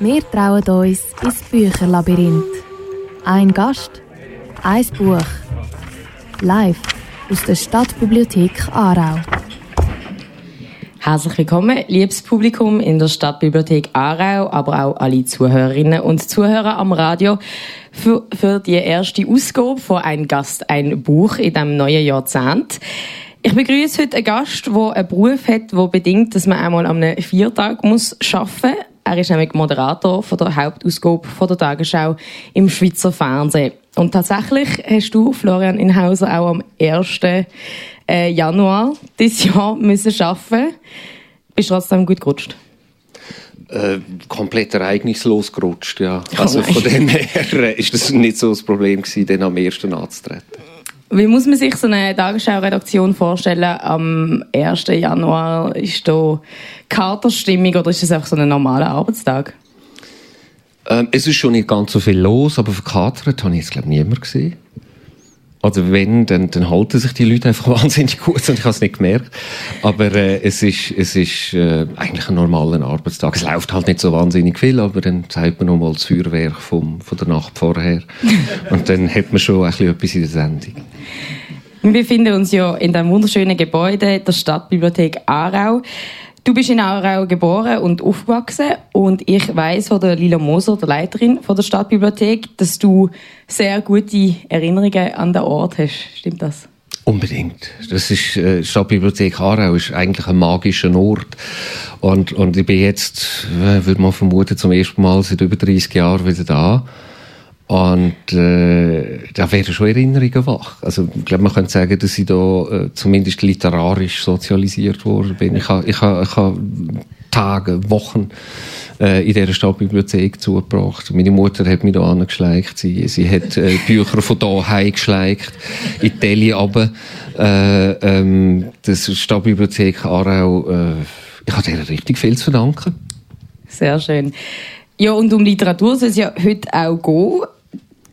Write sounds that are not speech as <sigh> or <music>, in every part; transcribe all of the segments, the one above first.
Wir trauen uns ins Bücherlabyrinth. Ein Gast, ein Buch. Live aus der Stadtbibliothek Aarau. Herzlich willkommen, liebes Publikum in der Stadtbibliothek Aarau, aber auch alle Zuhörerinnen und Zuhörer am Radio für, für die erste Ausgabe von «Ein Gast, ein Buch» in diesem neuen Jahrzehnt. Ich begrüße heute einen Gast, der einen Beruf hat, der bedingt, dass man einmal am Viertag muss arbeiten muss. Er ist nämlich Moderator von der Hauptausgabe von der Tagesschau im Schweizer Fernsehen. Und tatsächlich hast du, Florian Inhauser, auch am 1. Äh, Januar dieses Jahr müssen arbeiten. Bist du trotzdem gut gerutscht? Äh, komplett ereignislos gerutscht, ja. Oh <laughs> also von dem her ist das nicht so das Problem gewesen, dann am 1. anzutreten. Wie muss man sich so eine Tagesschau-Redaktion vorstellen? Am 1. Januar ist da Katerstimmung oder ist das einfach so ein normaler Arbeitstag? Ähm, es ist schon nicht ganz so viel los, aber verkatert habe ich jetzt glaube ich niemand gesehen. Also wenn, dann, dann halten sich die Leute einfach <laughs> wahnsinnig gut und ich habe es nicht gemerkt. Aber äh, es ist, es ist äh, eigentlich ein normaler Arbeitstag. Es läuft halt nicht so wahnsinnig viel, aber dann zeigt man nochmal das Feuerwerk vom, von der Nacht vorher. <laughs> und dann hat man schon ein bisschen etwas in der Sendung. Wir befinden uns ja in dem wunderschönen Gebäude der Stadtbibliothek Aarau. Du bist in Aarau geboren und aufgewachsen und ich weiß von der Lila Moser, der Leiterin von der Stadtbibliothek, dass du sehr gute Erinnerungen an den Ort hast. Stimmt das? Unbedingt. Das ist, äh, Stadtbibliothek Aarau ist eigentlich ein magischer Ort. Und, und ich bin jetzt, äh, würde man vermuten, zum ersten Mal seit über 30 Jahren wieder da. Und äh, da werden schon Erinnerungen wach. Also ich glaube, man könnte sagen, dass ich da äh, zumindest literarisch sozialisiert worden bin. Ich habe ich ha, ich ha Tage, Wochen äh, in dieser Stadtbibliothek zugebracht. Meine Mutter hat mich da angeschleicht. Sie, sie hat äh, Bücher von da heimgeschleicht, in die Deli runter. Äh, ähm, das Stadtbibliothek Aarau, äh, ich habe ihr richtig viel zu verdanken. Sehr schön. Ja, und um Literatur soll es ja heute auch gehen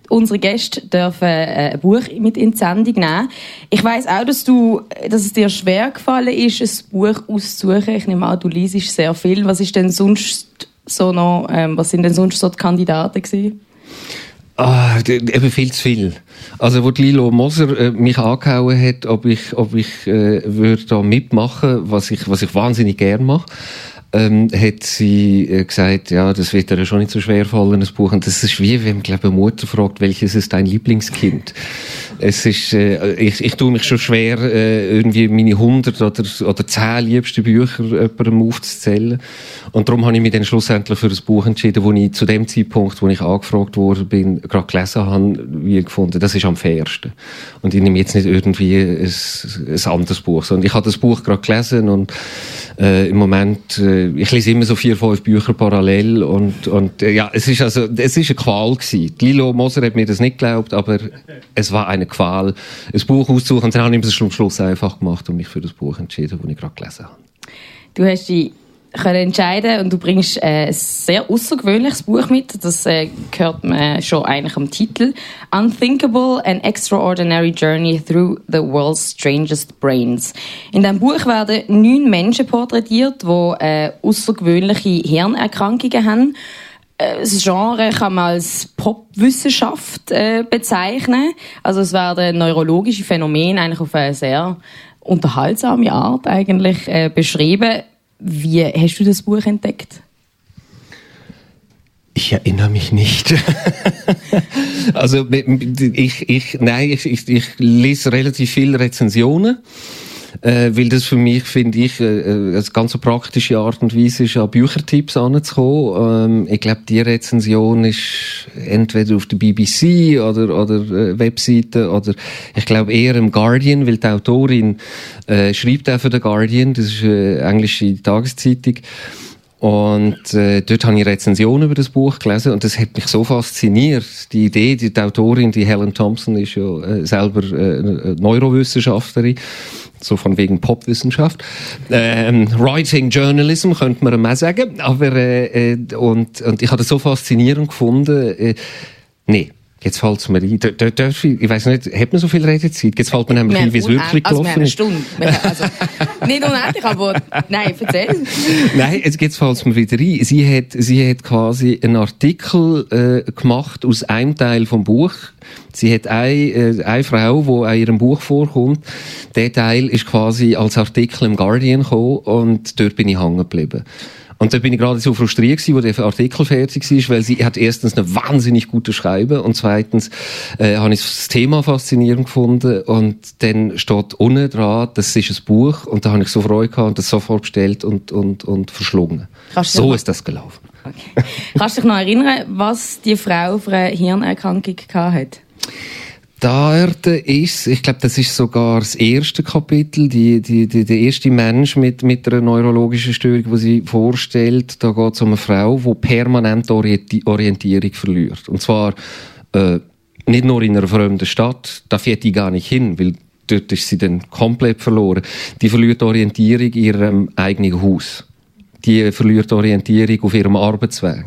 unsere Gäste dürfen äh, ein Buch mit in die Sendung nehmen. Ich weiß auch, dass, du, dass es dir schwer gefallen ist, ein Buch auszusuchen. Ich nehme an, du liest sehr viel. Was ist denn sonst so noch, ähm, was sind denn sonst so die Kandidaten gewesen? Ah, eben viel zu viel. Also, wo Lilo Moser äh, mich angehauen hat, ob ich, ob ich äh, würde da mitmachen, was ich, was ich wahnsinnig gern mache, ähm, hat sie äh, gesagt, ja, das wird ihr schon nicht so schwer fallen, das Buch. Und das ist wie, wenn glaube eine Mutter fragt, welches ist dein Lieblingskind? Es ist, äh, ich, ich tue mich schon schwer, äh, irgendwie meine 100 oder, oder 10 liebsten Bücher jemandem aufzuzählen. Und darum habe ich mich dann schlussendlich für das Buch entschieden, wo ich zu dem Zeitpunkt, wo ich angefragt worden bin, gerade gelesen habe, wie gefunden, das ist am fairsten. Und ich nehme jetzt nicht irgendwie ein, ein anderes Buch, sondern ich habe das Buch gerade gelesen und äh, im Moment, äh, ich lese immer so vier, fünf Bücher parallel und, und äh, ja, es ist also, es ist eine Qual gewesen. Lilo Moser hat mir das nicht geglaubt, aber es war eine Qual, ein Buch auszusuchen. Und dann habe ich es am Schluss einfach gemacht und mich für das Buch entschieden, das ich gerade gelesen habe. Du hast die können entscheiden und du bringst äh, ein sehr außergewöhnliches Buch mit. Das äh, hört man schon eigentlich am Titel. Unthinkable: An Extraordinary Journey Through the World's Strangest Brains. In diesem Buch werden neun Menschen porträtiert, die äh, außergewöhnliche Hirnerkrankungen haben. Äh, das Genre kann man als Popwissenschaft äh, bezeichnen. Also es werden neurologische Phänomene eigentlich auf eine sehr unterhaltsame Art eigentlich äh, beschrieben. Wie hast du das Buch entdeckt? Ich erinnere mich nicht. <laughs> also ich, ich, nein, ich, ich, ich lese relativ viele Rezensionen äh, weil das für mich, finde ich, äh, äh, eine ganz praktische Art und Weise ist, an Büchertipps anzukommen. Ähm, ich glaube, die Rezension ist entweder auf der BBC oder, oder äh, Webseite oder ich glaube eher im Guardian, weil die Autorin äh, schreibt auch für den Guardian, das ist eine englische Tageszeitung. Und äh, dort habe ich Rezensionen über das Buch gelesen und das hat mich so fasziniert. Die Idee, die, die Autorin, die Helen Thompson, ist ja äh, selber äh, Neurowissenschaftlerin so von wegen Popwissenschaft. Ähm, Writing Journalism könnte man mal sagen, aber äh, äh, und, und ich habe das so faszinierend gefunden. Äh, nee, Jetzt fällt es mir ein. D darf ich, ich weiss nicht, hat man so viel Redezeit? Jetzt fällt mir nämlich ein, wie es wirklich also gelaufen ist. Stunde. Also, <laughs> nicht unendlich, aber nein, erzähl. <laughs> nein, jetzt, jetzt fällt es mir wieder ein. Sie hat, sie hat quasi einen Artikel äh, gemacht aus einem Teil vom Buch. Sie hat eine, äh, eine Frau, die in ihrem Buch vorkommt. Der Teil ist quasi als Artikel im Guardian gekommen und dort bin ich hängen geblieben. Und da bin ich gerade so frustriert gewesen, wo der Artikel fertig war, weil sie hat erstens eine wahnsinnig gute Schreiben und zweitens äh, habe ich das Thema faszinierend gefunden und dann steht unten dran, das ist ein Buch und da habe ich so Freude gehabt und das sofort bestellt und, und, und verschlungen. So ist das gelaufen. Okay. Kannst du dich noch erinnern, was die Frau für eine Hirnerkrankung hatte? Dort ist, ich glaube, das ist sogar das erste Kapitel, die, die, die, der erste Mensch mit, mit einer neurologischen Störung, die sie vorstellt. Da geht es um eine Frau, die permanent Orientierung verliert. Und zwar äh, nicht nur in einer fremden Stadt, da fährt die gar nicht hin, weil dort ist sie dann komplett verloren. Die verliert Orientierung in ihrem eigenen Haus. Die verliert Orientierung auf ihrem Arbeitsweg.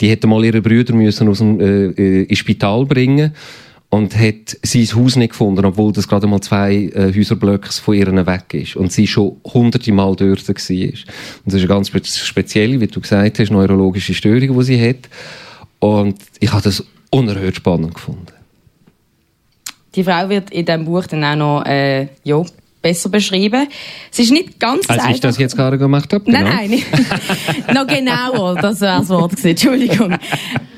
Die hätte mal ihre Brüder müssen aus dem äh, äh ins Spital bringen und hat sein Haus nicht gefunden, obwohl das gerade mal zwei äh, Häuserblöcke von ihr weg ist und sie schon hunderte Mal dort war. Und das ist ganz speziell, wie du gesagt hast, neurologische Störung, die sie hat. Und ich habe das unerhört spannend gefunden. Die Frau wird in diesem Buch dann auch noch äh, ja, besser beschrieben. Es ist nicht ganz Als einfach. ich das jetzt gerade gemacht habe? Genau. Nein, nein. <laughs> noch genauer, das wäre das Wort gewesen. Entschuldigung.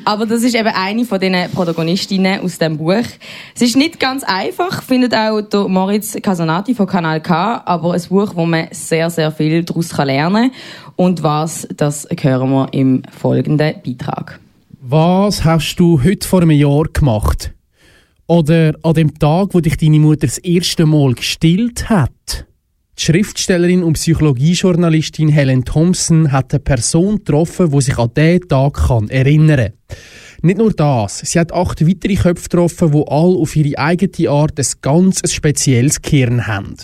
Aber das ist eben eine von den Protagonistinnen aus dem Buch. Es ist nicht ganz einfach, findet auch der Moritz Casanati von Kanal K, aber ein Buch, wo man sehr, sehr viel daraus lernen kann. Und was, das hören wir im folgenden Beitrag. Was hast du heute vor einem Jahr gemacht? Oder an dem Tag, wo dich deine Mutter das erste Mal gestillt hat. Die Schriftstellerin und Psychologiejournalistin Helen Thompson hat eine Person getroffen, die sich an diesen Tag kann erinnern kann. Nicht nur das, sie hat acht weitere Köpfe getroffen, die alle auf ihre eigene Art ein ganz spezielles Kern haben.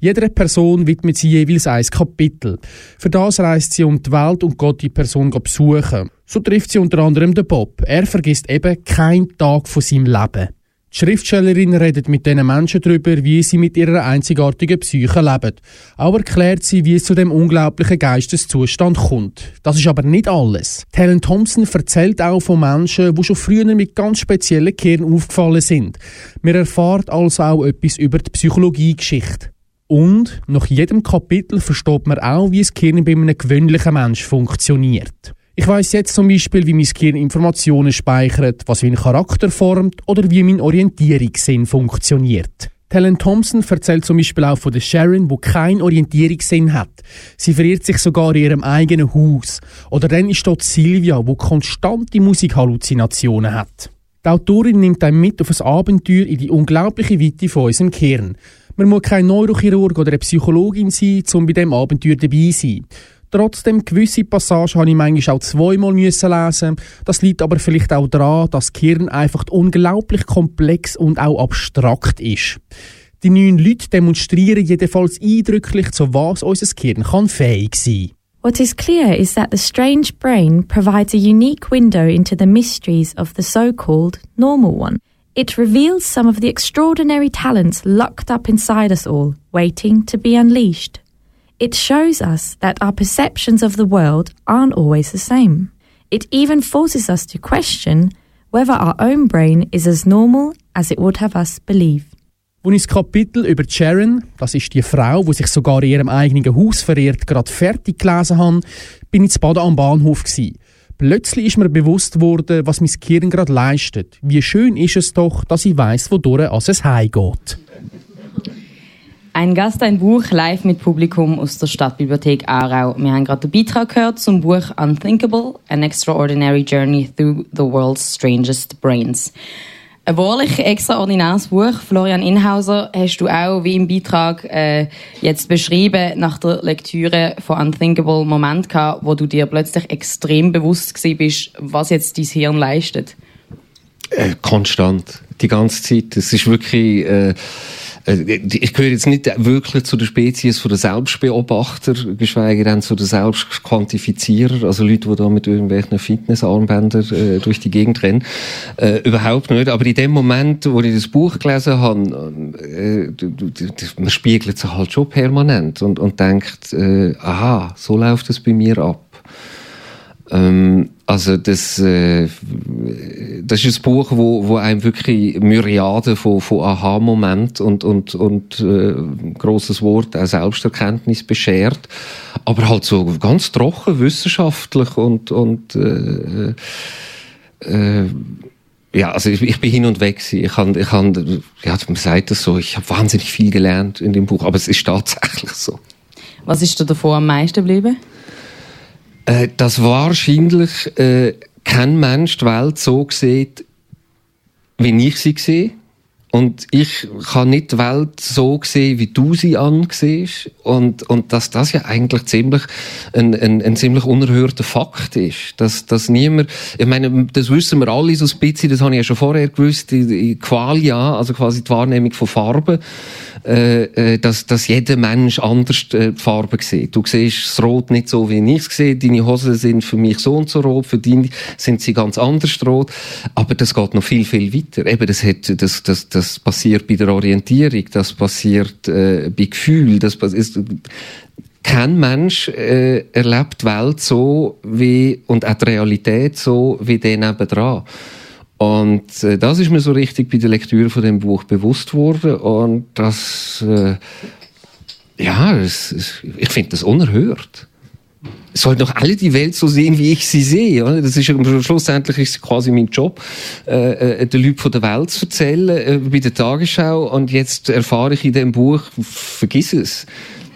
Jeder Person widmet sie jeweils ein Kapitel. Für das reist sie um die Welt und geht die Person besuchen. So trifft sie unter anderem den Bob. Er vergisst eben keinen Tag von seinem Leben. Die Schriftstellerin redet mit diesen Menschen darüber, wie sie mit ihrer einzigartigen Psyche leben. Auch erklärt sie, wie es zu dem unglaublichen Geisteszustand kommt. Das ist aber nicht alles. Helen Thompson erzählt auch von Menschen, die schon früher mit ganz speziellen Kernen aufgefallen sind. Man erfahrt also auch etwas über die Psychologiegeschichte. Und nach jedem Kapitel versteht man auch, wie das Gehirn bei einem gewöhnlichen Menschen funktioniert. Ich weiß jetzt zum Beispiel, wie mein Gehirn Informationen speichert, was meinen Charakter formt oder wie mein Orientierungssinn funktioniert. Helen Thompson erzählt zum Beispiel auch von der Sharon, wo keinen Orientierungssinn hat. Sie verirrt sich sogar in ihrem eigenen Haus. Oder dann ist dort Silvia, wo konstante Musikhalluzinationen hat. Die Autorin nimmt einen mit auf ein Abenteuer in die unglaubliche Weite von unserem Kern. Man muss kein Neurochirurg oder eine Psychologin sein, um bei diesem Abenteuer dabei zu sein. Trotzdem, gewisse Passagen habe ich manchmal auch zweimal müssen lesen. Das liegt aber vielleicht auch daran, dass das Gehirn einfach unglaublich komplex und auch abstrakt ist. Die neuen Leute demonstrieren jedenfalls eindrücklich, zu was unser Gehirn kann fähig sein What is clear is that the strange brain provides a unique window into the mysteries of the so-called normal one. It reveals some of the extraordinary talents locked up inside us all, waiting to be unleashed. It shows us that our perceptions of the world aren't always the same. It even forces us to question whether our own brain is as normal as it would have us believe. Als ich das Kapitel über Sharon, das ist die Frau, die sich sogar in ihrem eigenen Haus verehrt, gerade fertig gelesen habe, bin ich zu Baden am Bahnhof. Gewesen. Plötzlich ist mir bewusst worden, was mein Gehirn gerade leistet. Wie schön ist es doch, dass ich weiss, wodurch es heimgeht. Ein Gast, ein Buch, live mit Publikum aus der Stadtbibliothek Aarau. Wir haben gerade den Beitrag gehört zum Buch Unthinkable, An Extraordinary Journey Through the World's Strangest Brains. Ein wahrlich extraordinäres Buch. Florian Inhauser, hast du auch, wie im Beitrag äh, jetzt beschrieben, nach der Lektüre von Unthinkable Moment gehabt, wo du dir plötzlich extrem bewusst gewesen bist, was jetzt dein Hirn leistet? Äh, konstant. Die ganze Zeit. Es ist wirklich, äh, ich gehöre jetzt nicht wirklich zu der Spezies von den Selbstbeobachter, geschweige denn zu den Selbstquantifizierer, also Leute, die da mit irgendwelchen Fitnessarmbändern äh, durch die Gegend rennen. Äh, überhaupt nicht. Aber in dem Moment, wo ich das Buch gelesen habe, äh, man spiegelt sich halt schon permanent und, und denkt, äh, aha, so läuft es bei mir ab. Ähm, also das, äh, das ist ein Buch, wo, wo einem wirklich Myriaden von, von Aha-Momenten und, und, und äh, großes Wort, auch Selbsterkenntnis beschert, aber halt so ganz trocken, wissenschaftlich und, und äh, äh, ja, also ich, ich bin hin und weg. Ich habe, ich hab, ja, man sagt das so, ich habe wahnsinnig viel gelernt in dem Buch, aber es ist tatsächlich so. Was ist dir davor am meisten geblieben? Äh, dass wahrscheinlich äh, kein Mensch die Welt so sieht, wie ich sie sehe. Und ich kann nicht die Welt so sehen, wie du sie ansiehst. Und, und dass das ja eigentlich ziemlich ein, ein, ein ziemlich unerhörter Fakt ist. Dass, dass niemand, ich meine, das wissen wir alle so ein bisschen, das habe ich ja schon vorher gewusst, die, Qualia, also quasi die Wahrnehmung von Farben äh, äh, dass, dass jeder Mensch anders äh, die Farbe sieht. Du siehst das Rot nicht so, wie ich es sehe. Deine Hosen sind für mich so und so rot, für dich sind sie ganz anders rot. Aber das geht noch viel, viel weiter. Eben, das, hat, das, das, das passiert bei der Orientierung, das passiert äh, bei Gefühl, das ist, kein Mensch äh, erlebt die Welt so wie und auch die Realität so wie der nebendran. Und äh, das ist mir so richtig bei der Lektüre von dem Buch bewusst worden und das, äh, ja, das, das, ich finde das unerhört. Es soll doch alle die Welt so sehen, wie ich sie sehe. Oder? Das ist schlussendlich ist quasi mein Job, äh, äh, den Leuten von der Welt zu erzählen äh, bei der Tagesschau. Und jetzt erfahre ich in dem Buch, vergiss es.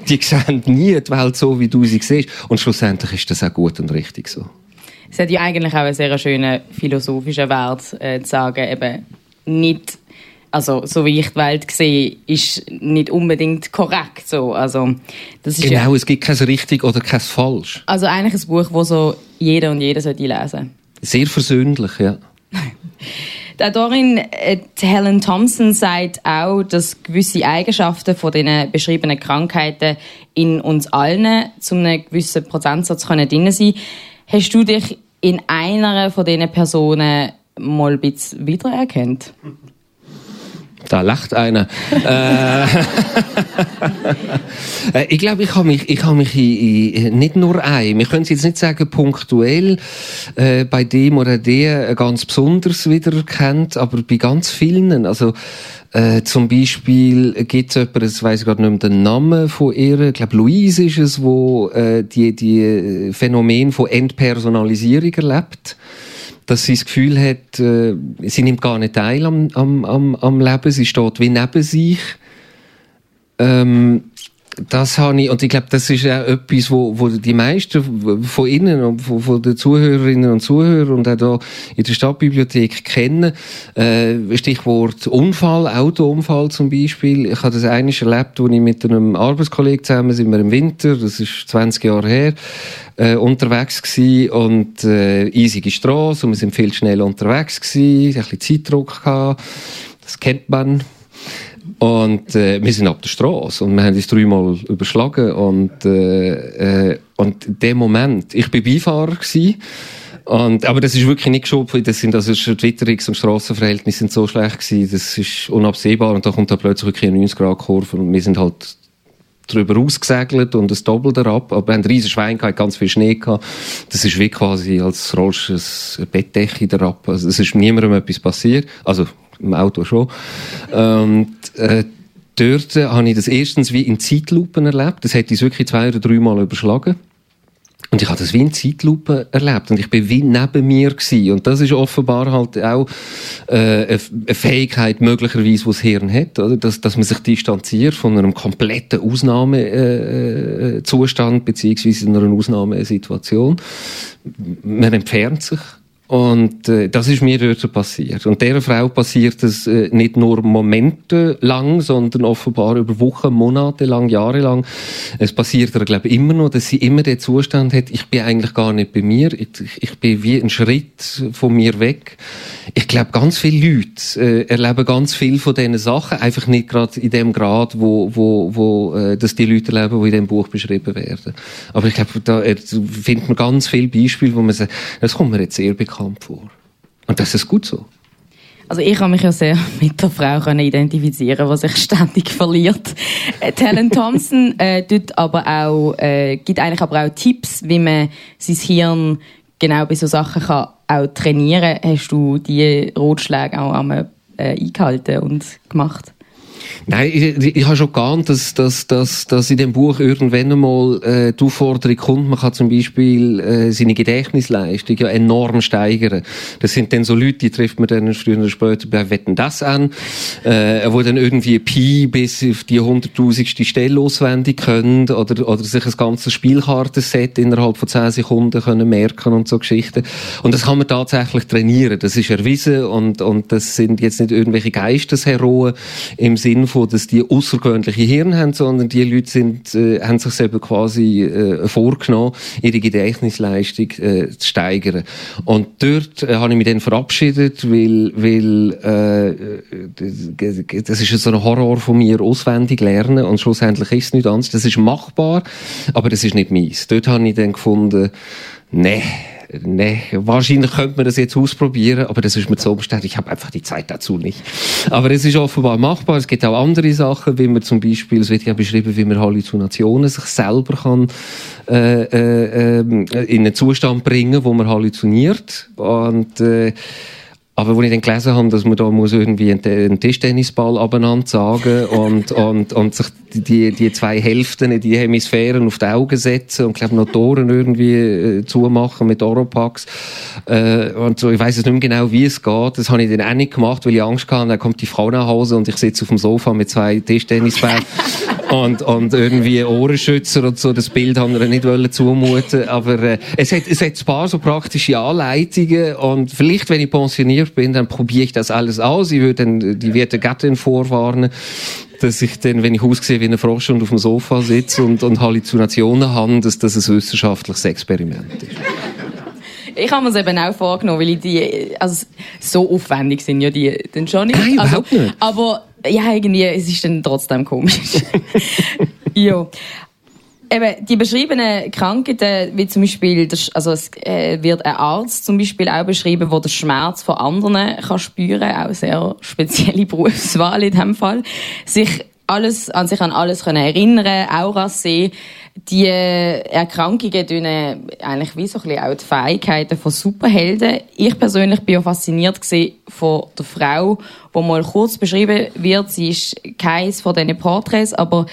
Die sehen nie die Welt so, wie du sie siehst. Und schlussendlich ist das auch gut und richtig so. Es hat ja eigentlich auch einen sehr schönen philosophischen Wert, äh, zu sagen, eben nicht, also so wie ich die Welt sehe, ist nicht unbedingt korrekt so. Also, das ist genau, ja, es gibt kein richtig oder kein falsch. Also eigentlich ein Buch, das so jeder und jeder sollte lesen. Sehr versöhnlich, ja. <laughs> Die Autorin äh, Helen Thompson sagt auch, dass gewisse Eigenschaften von den beschriebenen Krankheiten in uns allen zu einem gewissen Prozentsatz können drin sein Hast du dich in einer von diesen Personen mal ein bisschen wiedererkannt? Da lacht einer. Äh, <laughs> äh, ich glaube, ich habe mich, ich habe mich in, in, nicht nur ein, wir können jetzt nicht sagen punktuell äh, bei dem oder der ganz besonders wiedererkannt, aber bei ganz vielen. Also äh, zum Beispiel gibt es jemanden, das weiß ich gerade nicht mehr den Namen von ihr, ich glaube Louise ist es, wo äh, die, die Phänomen von Entpersonalisierung erlebt dass sie das Gefühl hat, äh, sie nimmt gar nicht teil am, am, am, am Leben, sie steht wie neben sich. Ähm, das habe ich, und ich glaube, das ist auch etwas, wo, wo die meisten von Ihnen und von, von den Zuhörerinnen und Zuhörern und auch da in der Stadtbibliothek kennen. Äh, Stichwort Unfall, Autounfall zum Beispiel. Ich habe das eines erlebt, als ich mit einem Arbeitskollegen zusammen sind wir im Winter, das ist 20 Jahre her, äh, unterwegs gewesen und äh, eisige Straße und wir sind viel schneller unterwegs gewesen, ein bisschen Zeitdruck gehabt. Das kennt man und äh, wir sind ab der Straße und wir haben uns dreimal überschlagen und äh, äh, und dem Moment, ich bin Beifahrer gewesen, und, aber das ist wirklich nicht geschoben. Das sind, also, die Witterungs- und Strassenverhältnisse sind so schlecht gewesen. Das ist unabsehbar. Und da kommt da plötzlich wirklich eine 90-Grad-Kurve und wir sind halt drüber ausgesegelt und ein Doppel ab. Aber wir haben riesen Schwein gehabt, ganz viel Schnee gehabt. Das ist wie quasi, als rollst du ein Bettdecke ab. Also, es ist niemandem etwas passiert. Also, im Auto schon. Und, äh, dort habe ich das erstens wie in Zeitlupen erlebt. Das hätte ich wirklich zwei oder dreimal überschlagen. Und ich habe das wie in Zeitlupe erlebt und ich bin wie neben mir gewesen. Und das ist offenbar halt auch äh, eine Fähigkeit möglicherweise, die das Hirn hat, oder? Dass, dass man sich distanziert von einem kompletten Ausnahmezustand äh, beziehungsweise in einer Ausnahmesituation. Man entfernt sich und äh, das ist mir dort passiert. Und dieser Frau passiert es äh, nicht nur Momente lang, sondern offenbar über Wochen, Monate lang, Jahre lang. Es passiert ihr, glaube immer noch, dass sie immer den Zustand hat, ich bin eigentlich gar nicht bei mir, ich, ich bin wie ein Schritt von mir weg. Ich ich glaube, ganz viele Leute äh, erleben ganz viel von diesen Sachen, einfach nicht gerade in dem Grad, wo, wo, wo äh, dass die Leute erleben, die in dem Buch beschrieben werden. Aber ich glaube, da äh, findet man ganz viele Beispiele, wo man sagt, das kommt mir jetzt sehr bekannt vor. Und das ist gut so. Also ich habe mich ja sehr <laughs> mit der Frau können identifizieren, was sich ständig verliert. Äh, Helen Thompson <laughs> äh, tut aber auch, äh, gibt eigentlich aber auch Tipps, wie man sein Hirn genau bei so Sachen kann auch trainieren. Hast du die Rotschläge auch einmal äh, eingehalten und gemacht? Nein, ich, ich habe schon geahnt, dass, dass, dass, dass in dem Buch irgendwann einmal äh, die Aufforderung kommt, man kann zum Beispiel äh, seine Gedächtnisleistung ja enorm steigern. Das sind dann so Leute, die trifft man dann früher oder später bei Wetten das an, äh, wo dann irgendwie Pi bis auf die hunderttausendste Stelle auswendig können oder, oder sich ein ganzes Spielkartenset innerhalb von zehn Sekunden können merken und so Geschichten. Und das kann man tatsächlich trainieren. Das ist erwiesen und, und das sind jetzt nicht irgendwelche Geistesheroen im Sinn von, dass die außergewöhnliche Hirn haben, sondern die Leute sind, äh, haben sich selber quasi äh, vorgenommen, ihre Gedächtnisleistung äh, zu steigern. Und dort äh, habe ich mich dann verabschiedet, weil, weil äh, das ist so ein Horror von mir, auswendig lernen und schlussendlich ist es nicht anders. Das ist machbar, aber das ist nicht meins. Dort habe ich dann gefunden, nee, nee, wahrscheinlich könnte man das jetzt ausprobieren, aber das ist mir zu umständlich. Ich habe einfach die Zeit dazu nicht. Aber es ist offenbar machbar. Es gibt auch andere Sachen, wie man zum Beispiel, es wird ja beschrieben, wie man Halluzinationen sich selber kann äh, äh, ähm, in einen Zustand bringen, wo man halluziniert. Und äh, aber wo ich dann gelesen habe, dass man da muss irgendwie einen, Tischtennisball abeinander sagen <laughs> und, und, und sich die, die zwei Hälften die Hemisphären auf die Augen setzen und, glaube noch Toren irgendwie äh, zumachen mit Oropax. Äh, und so, ich weiß jetzt nicht mehr genau, wie es geht. Das habe ich dann auch nicht gemacht, weil ich Angst hatte, dann kommt die Frau nach Hause und ich sitze auf dem Sofa mit zwei Tischtennisbällen <laughs> und, und irgendwie Ohrenschützer und so. Das Bild haben wir nicht wollen zumuten. Aber äh, es, hat, es hat ein paar so praktische Anleitungen und vielleicht, wenn ich pensioniert bin, dann probiere ich das alles aus. Ich würde dann die werte Gattin vorwarnen, dass ich dann, wenn ich aussehe wie ein Frosch und auf dem Sofa sitze und, und Halluzinationen habe, dass das ein wissenschaftliches Experiment ist. Ich habe mir es eben auch vorgenommen, weil ich die, also so aufwendig sind ja die dann schon nicht. Nein, also, überhaupt nicht. Aber ja, irgendwie, es ist dann trotzdem komisch. <laughs> ja. Eben, die beschriebenen Krankheiten, wie zum Beispiel, also es äh, wird ein Arzt zum Beispiel auch beschrieben, der den Schmerz von anderen kann spüren, auch sehr spezielle Berufswahl in diesem Fall, sich alles, an sich an alles können erinnern, Auras sehen, die Erkrankungen tun eigentlich wie so ein bisschen auch die Fähigkeiten von Superhelden. Ich persönlich bin ja fasziniert von der Frau, die mal kurz beschrieben wird. Sie ist keins von diesen Porträts, aber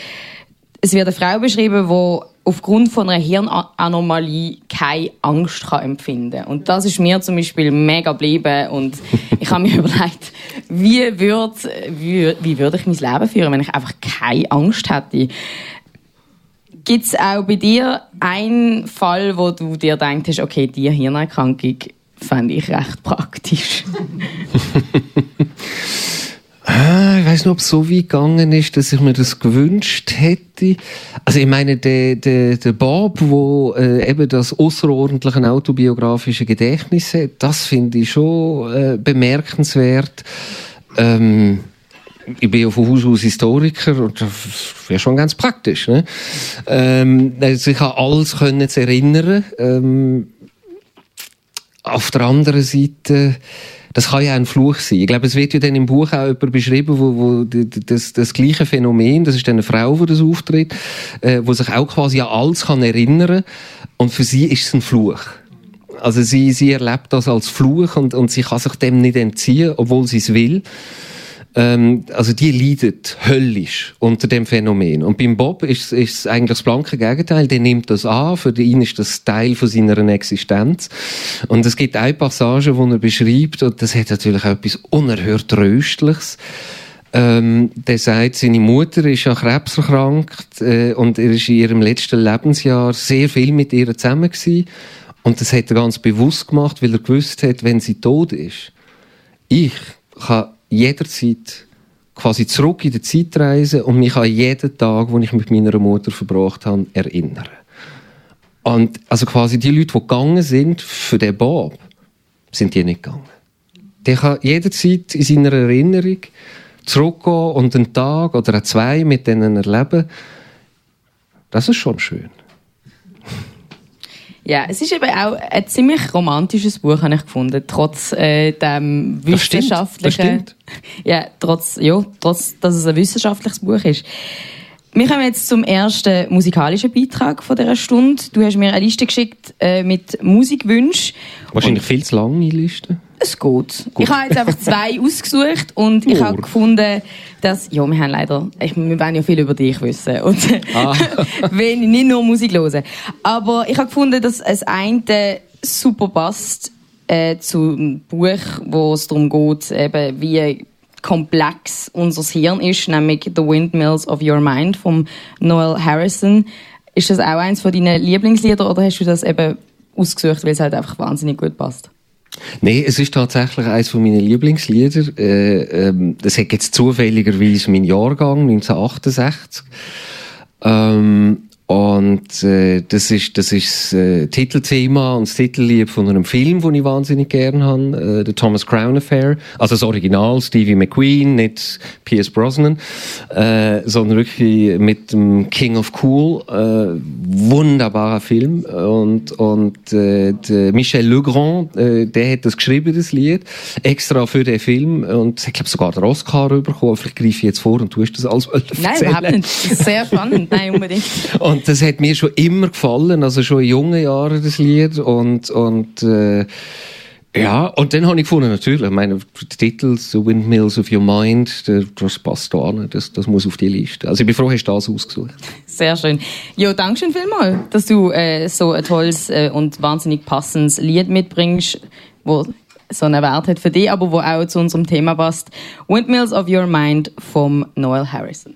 es wird eine Frau beschrieben, die aufgrund von einer Hirnanomalie keine Angst kann empfinden. Und das ist mir zum Beispiel mega geblieben. Und <laughs> ich habe mir überlegt, wie würde, wie, wie würde ich mein Leben führen, wenn ich einfach keine Angst hätte? Gibt es auch bei dir einen Fall, wo du dir denkst, okay, die Hirnerkrankung fände ich recht praktisch? <laughs> <laughs> Ah, ich weiß nicht, ob es so weit gegangen ist, dass ich mir das gewünscht hätte. Also ich meine, der, der, der Bob, wo äh, eben das außerordentliche autobiografische Gedächtnis hat, das finde ich schon äh, bemerkenswert. Ähm, ich bin ja von Haus aus Historiker und das wäre schon ganz praktisch. Ne? Ähm, also ich habe alles können erinnern. Ähm, auf der anderen Seite das kann ja ein Fluch sein. Ich glaube, es wird ja dann im Buch auch jemand beschrieben, wo, wo das, das gleiche Phänomen, das ist eine Frau, die das auftritt, äh, wo sich auch quasi an alles kann erinnern und für sie ist es ein Fluch. Also sie, sie erlebt das als Fluch und, und sie kann sich dem nicht entziehen, obwohl sie es will. Ähm, also die leidet höllisch unter dem Phänomen. Und beim Bob ist es eigentlich das blanke Gegenteil. Der nimmt das an. Für ihn ist das Teil von seiner Existenz. Und es gibt eine Passage, wo er beschreibt, und das hat natürlich auch etwas unerhört Tröstliches. Ähm, der sagt, seine Mutter ist an Krebs erkrankt äh, und er ist in ihrem letzten Lebensjahr sehr viel mit ihr zusammen gewesen. Und das hat er ganz bewusst gemacht, weil er gewusst hat, wenn sie tot ist, ich kann jederzeit quasi zurück in die Zeit reisen und mich an jeden Tag, den ich mit meiner Mutter verbracht habe, erinnern. Und also quasi die Leute, die gegangen sind für den Bob, sind die nicht gegangen. der kann jederzeit in seiner Erinnerung zurückgehen und einen Tag oder zwei mit denen erleben. Das ist schon schön. Ja, es ist eben auch ein ziemlich romantisches Buch, habe ich gefunden, trotz äh, dem wissenschaftlichen. Das stimmt, das stimmt. Ja, trotz, ja, trotz, dass es ein wissenschaftliches Buch ist. Wir kommen jetzt zum ersten musikalischen Beitrag von dieser Stunde. Du hast mir eine Liste geschickt äh, mit Musikwünschen. Wahrscheinlich viel zu lange Liste. Es geht. gut. Ich habe jetzt einfach zwei <laughs> ausgesucht und ich habe gefunden, dass, ja, wir haben leider, ich, wir wollen ja viel über dich wissen und ah. <laughs> wenn nicht nur Musik hören. Aber ich habe gefunden, dass es eine super passt äh, zum Buch, wo es darum geht, eben wie komplex unser Hirn ist, nämlich The Windmills of Your Mind von Noel Harrison. Ist das auch eins von deinen Lieblingslieder oder hast du das eben ausgesucht, weil es halt einfach wahnsinnig gut passt? Nee, es ist tatsächlich eines von meinen Lieblingslieder. Äh, ähm, das hat jetzt zufälligerweise mein Jahrgang 1968. Ähm, und äh, das ist das ist äh, Titelthema und das Titellied von einem Film, den ich wahnsinnig gern habe, äh, The Thomas Crown Affair. Also das Original, Stevie McQueen, nicht Pierce Brosnan, äh, sondern wirklich mit dem King of Cool. Äh, wunderbarer Film. Und, und äh, Michel Legrand, äh, der hat das geschrieben, das Lied, extra für den Film. Und ich glaube sogar den Oscar bekommen. Vielleicht greife ich jetzt vor und tust das alles Nein, überhaupt nicht. Sehr spannend. Nein, unbedingt. <laughs> Und das hat mir schon immer gefallen, also schon in jungen Jahren das Lied und und äh, ja, und dann habe ich gefunden, natürlich, ich meine, der Titel «The Windmills of Your Mind», das passt da an, das, das muss auf die Liste. Also ich bin froh, hast du das ausgesucht. Sehr schön. Ja, danke schön vielmals, dass du äh, so ein tolles äh, und wahnsinnig passendes Lied mitbringst, wo so einen Wert hat für dich, aber wo auch zu unserem Thema passt. «Windmills of Your Mind» vom Noel Harrison.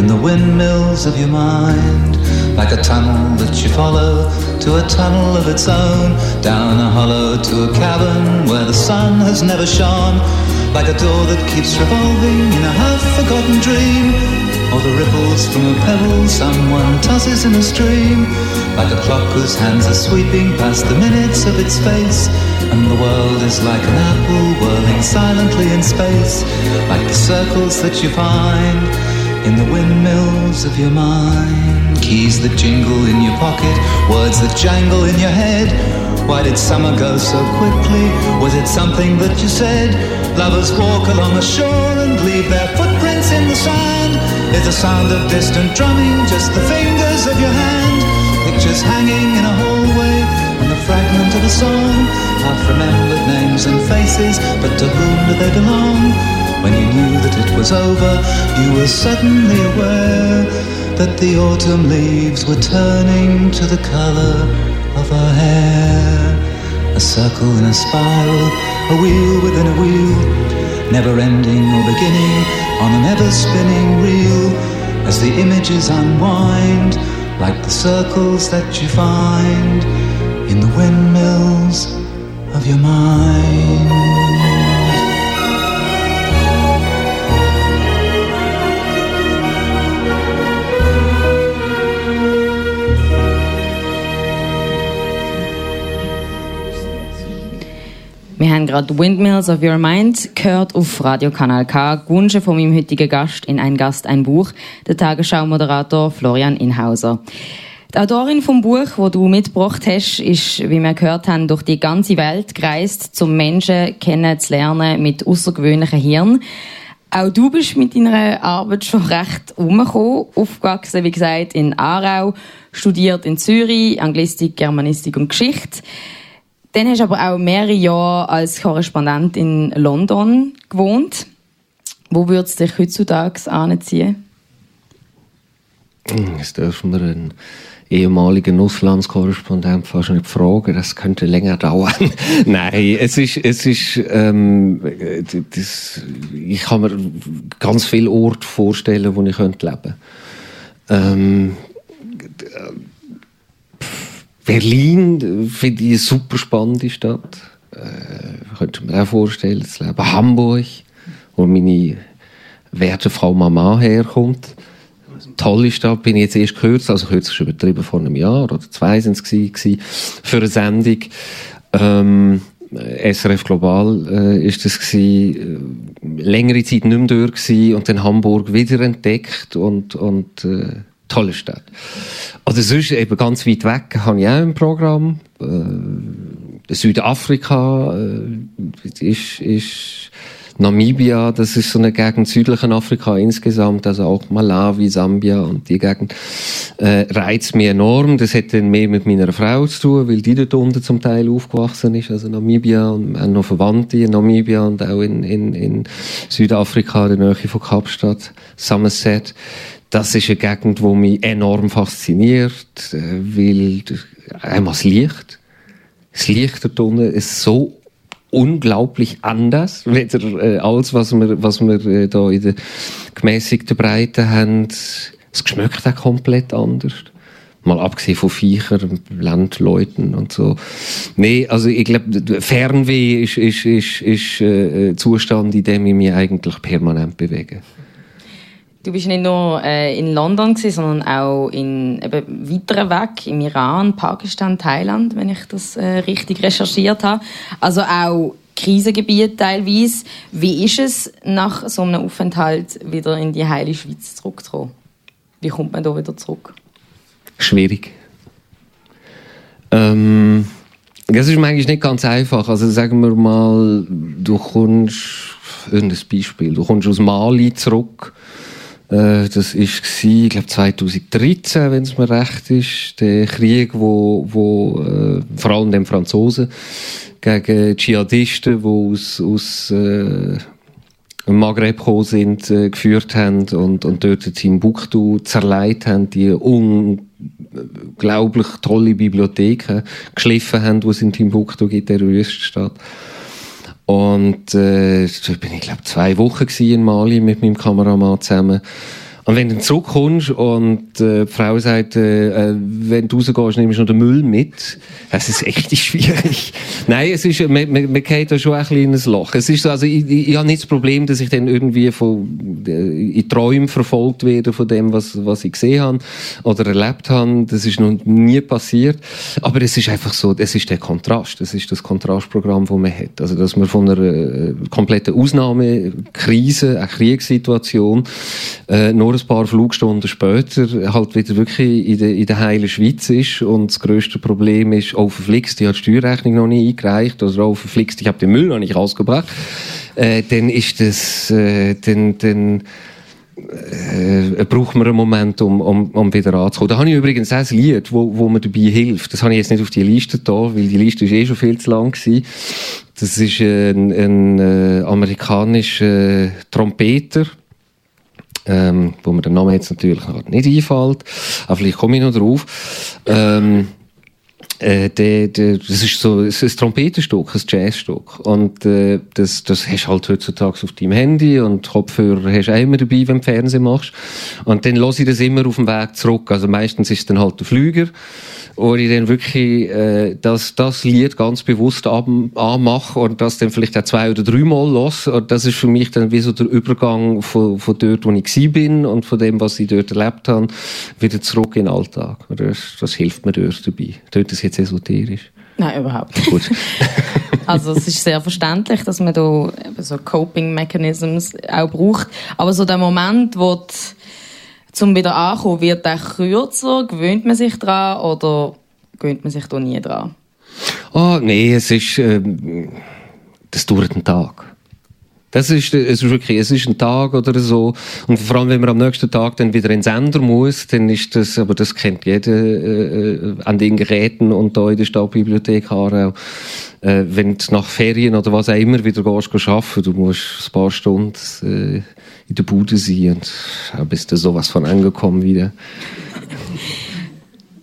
in the windmills of your mind like a tunnel that you follow to a tunnel of its own, down a hollow to a cavern where the sun has never shone, like a door that keeps revolving in a half-forgotten dream, or the ripples from a pebble someone tosses in a stream, like a clock whose hands are sweeping past the minutes of its face, and the world is like an apple whirling silently in space, like the circles that you find in the windmills of your mind. Keys that jingle in your pocket, words that jangle in your head. Why did summer go so quickly? Was it something that you said? Lovers walk along the shore and leave their footprints in the sand. Is the sound of distant drumming just the fingers of your hand? Pictures hanging in a hallway and the fragment of a song. Half remembered names and faces, but to whom do they belong? When you knew that it was over, you were suddenly aware that the autumn leaves were turning to the color of her hair. A circle in a spiral, a wheel within a wheel, never ending or beginning on an ever spinning reel as the images unwind like the circles that you find in the windmills of your mind. Wir haben gerade Windmills of Your Mind gehört auf Radio Kanal K. Gewünscht von meinem heutigen Gast in Ein Gast, ein Buch, der Tagesschau-Moderator Florian Inhauser. Die Autorin vom Buch, wo du mitgebracht hast, ist, wie wir gehört haben, durch die ganze Welt gereist, um Menschen kennenzulernen mit außergewöhnlichen Hirn. Auch du bist mit deiner Arbeit schon recht umgekommen, aufgewachsen, wie gesagt, in Aarau, studiert in Zürich, Anglistik, Germanistik und Geschichte. Dann hast du aber auch mehrere Jahre als Korrespondent in London gewohnt. Wo würdest du dich heutzutage anziehen? Hm, jetzt dürfen wir einen ehemaligen Auslandskorrespondent fast nicht fragen, das könnte länger dauern. <laughs> Nein, es ist, es ist, ähm, das, ich kann mir ganz viele Orte vorstellen, wo ich könnte leben. Ähm, Berlin finde ich eine super spannende Stadt. Äh, könnte mir auch vorstellen, zu leben. Hamburg, wo meine werte Frau Mama herkommt tolle Stadt, bin ich jetzt erst gehört, also kürzlich übertrieben vor einem Jahr oder zwei sind es gewesen, für eine Sendung. Ähm, SRF Global äh, ist das gewesen, äh, längere Zeit nicht mehr dort gewesen und dann Hamburg wieder entdeckt und, und äh, tolle Stadt. Also sonst eben ganz weit weg habe ich auch im Programm. Äh, Südafrika äh, ist, ist Namibia, das ist so eine Gegend südlichen Afrika insgesamt, also auch Malawi, Sambia und die Gegend äh, reizt mich enorm. Das hat dann mehr mit meiner Frau zu tun, weil die dort unten zum Teil aufgewachsen ist, also Namibia und auch noch Verwandte in Namibia und auch in, in, in Südafrika, in der Nähe von Kapstadt, Somerset. Das ist eine Gegend, die mich enorm fasziniert, äh, weil einmal das Licht, das Licht dort unten ist so unglaublich anders, <laughs> weder äh, alles, was wir, was wir äh, da in der gemäßigten Breite haben. Es schmeckt auch komplett anders. Mal abgesehen von Viechern, Landleuten und so. Nee, also ich glaube, Fernweh ist, ist, ist, ist äh, ein Zustand, in dem ich mich eigentlich permanent bewege. Du bist nicht nur äh, in London gewesen, sondern auch in eben weiteren Weg im Iran, Pakistan, Thailand, wenn ich das äh, richtig recherchiert habe. Also auch Krisengebiete teilweise. Wie ist es nach so einem Aufenthalt wieder in die heile Schweiz zurückzukommen? Wie kommt man da wieder zurück? Schwierig. Ähm, das ist eigentlich nicht ganz einfach. Also sagen wir mal, du kommst, ein Beispiel, du kommst aus Mali zurück das ist ich glaube 2013, wenn es mir recht ist, der Krieg, wo, wo äh, vor allem den Franzosen gegen Dschihadisten, die aus, aus äh, Maghreb gekommen sind, äh, geführt haben und, und dort in Timbuktu zerlegt haben, die unglaublich tolle Bibliotheken geschliffen haben, die es in Timbuktu gibt, der Wüstenstadt. Und äh, da bin ich glaube zwei Wochen in Mali mit meinem Kameramann zusammen. Und wenn du zurückkommst und äh, die Frau sagt, äh, äh wenn du rausgehst, nimmst du noch den Müll mit, das ist echt <laughs> schwierig. Nein, es ist, man, man, man geht da schon ein kleines Loch. Es ist so, also ich, ich, ich habe nicht das Problem, dass ich dann irgendwie von, äh, in Träumen verfolgt werde von dem, was, was ich gesehen habe oder erlebt habe. Das ist noch nie passiert. Aber es ist einfach so, es ist der Kontrast. Es ist das Kontrastprogramm, das man hat. Also, dass man von einer äh, kompletten Ausnahmekrise, einer Kriegssituation, äh, nur ein paar Flugstunden später halt wieder wirklich in der, in der heilen Schweiz ist und das grösste Problem ist, oh verflixt, ich habe die Steuerrechnung noch nie eingereicht oder oh verflixt, ich habe den Müll noch nicht rausgebracht, äh, dann ist das, äh, dann, dann äh, braucht man einen Moment, um, um, um wieder anzukommen. Da habe ich übrigens auch ein Lied, wo, wo mir dabei hilft. Das habe ich jetzt nicht auf die Liste da, weil die Liste ist eh schon viel zu lang gewesen. Das ist ein, ein äh, amerikanischer Trompeter, ähm, wo mir der Name jetzt natürlich noch nicht einfällt, aber vielleicht komme ich noch drauf. Ähm, äh, der, der, das ist so ein Trompetenstück, ein Jazzstück. Und äh, das, das hast halt heutzutage auf deinem Handy und Kopfhörer hast du auch immer dabei, wenn du Fernsehen machst. Und dann lasse ich das immer auf dem Weg zurück. Also meistens ist es dann halt der Flüger wo ich dann wirklich äh, das, das Lied ganz bewusst anmache und das dann vielleicht auch zwei oder dreimal los. Und das ist für mich dann wie so der Übergang von, von dort, wo ich bin und von dem, was ich dort erlebt habe, wieder zurück in den Alltag. Das, das hilft mir dort dabei. Das jetzt esoterisch? Nein, überhaupt nicht. Gut. <laughs> also es ist sehr verständlich, dass man da so Coping Mechanisms auch braucht. Aber so der Moment, wo die zum wieder ankommen, wird der kürzer? Gewöhnt man sich dran oder gewöhnt man sich da nie dran? Oh, nee, es ist, äh, das dauert einen Tag. Das ist, es ist wirklich, es ist ein Tag oder so. Und vor allem, wenn man am nächsten Tag dann wieder in den Sender muss, dann ist das, aber das kennt jeder, äh, an den Geräten und da in der Stadtbibliothek Aarau. Äh, wenn du nach Ferien oder was auch immer wieder gehst, arbeiten, du musst ein paar Stunden, äh, in der Bude sein und da bist du sowas von angekommen wieder.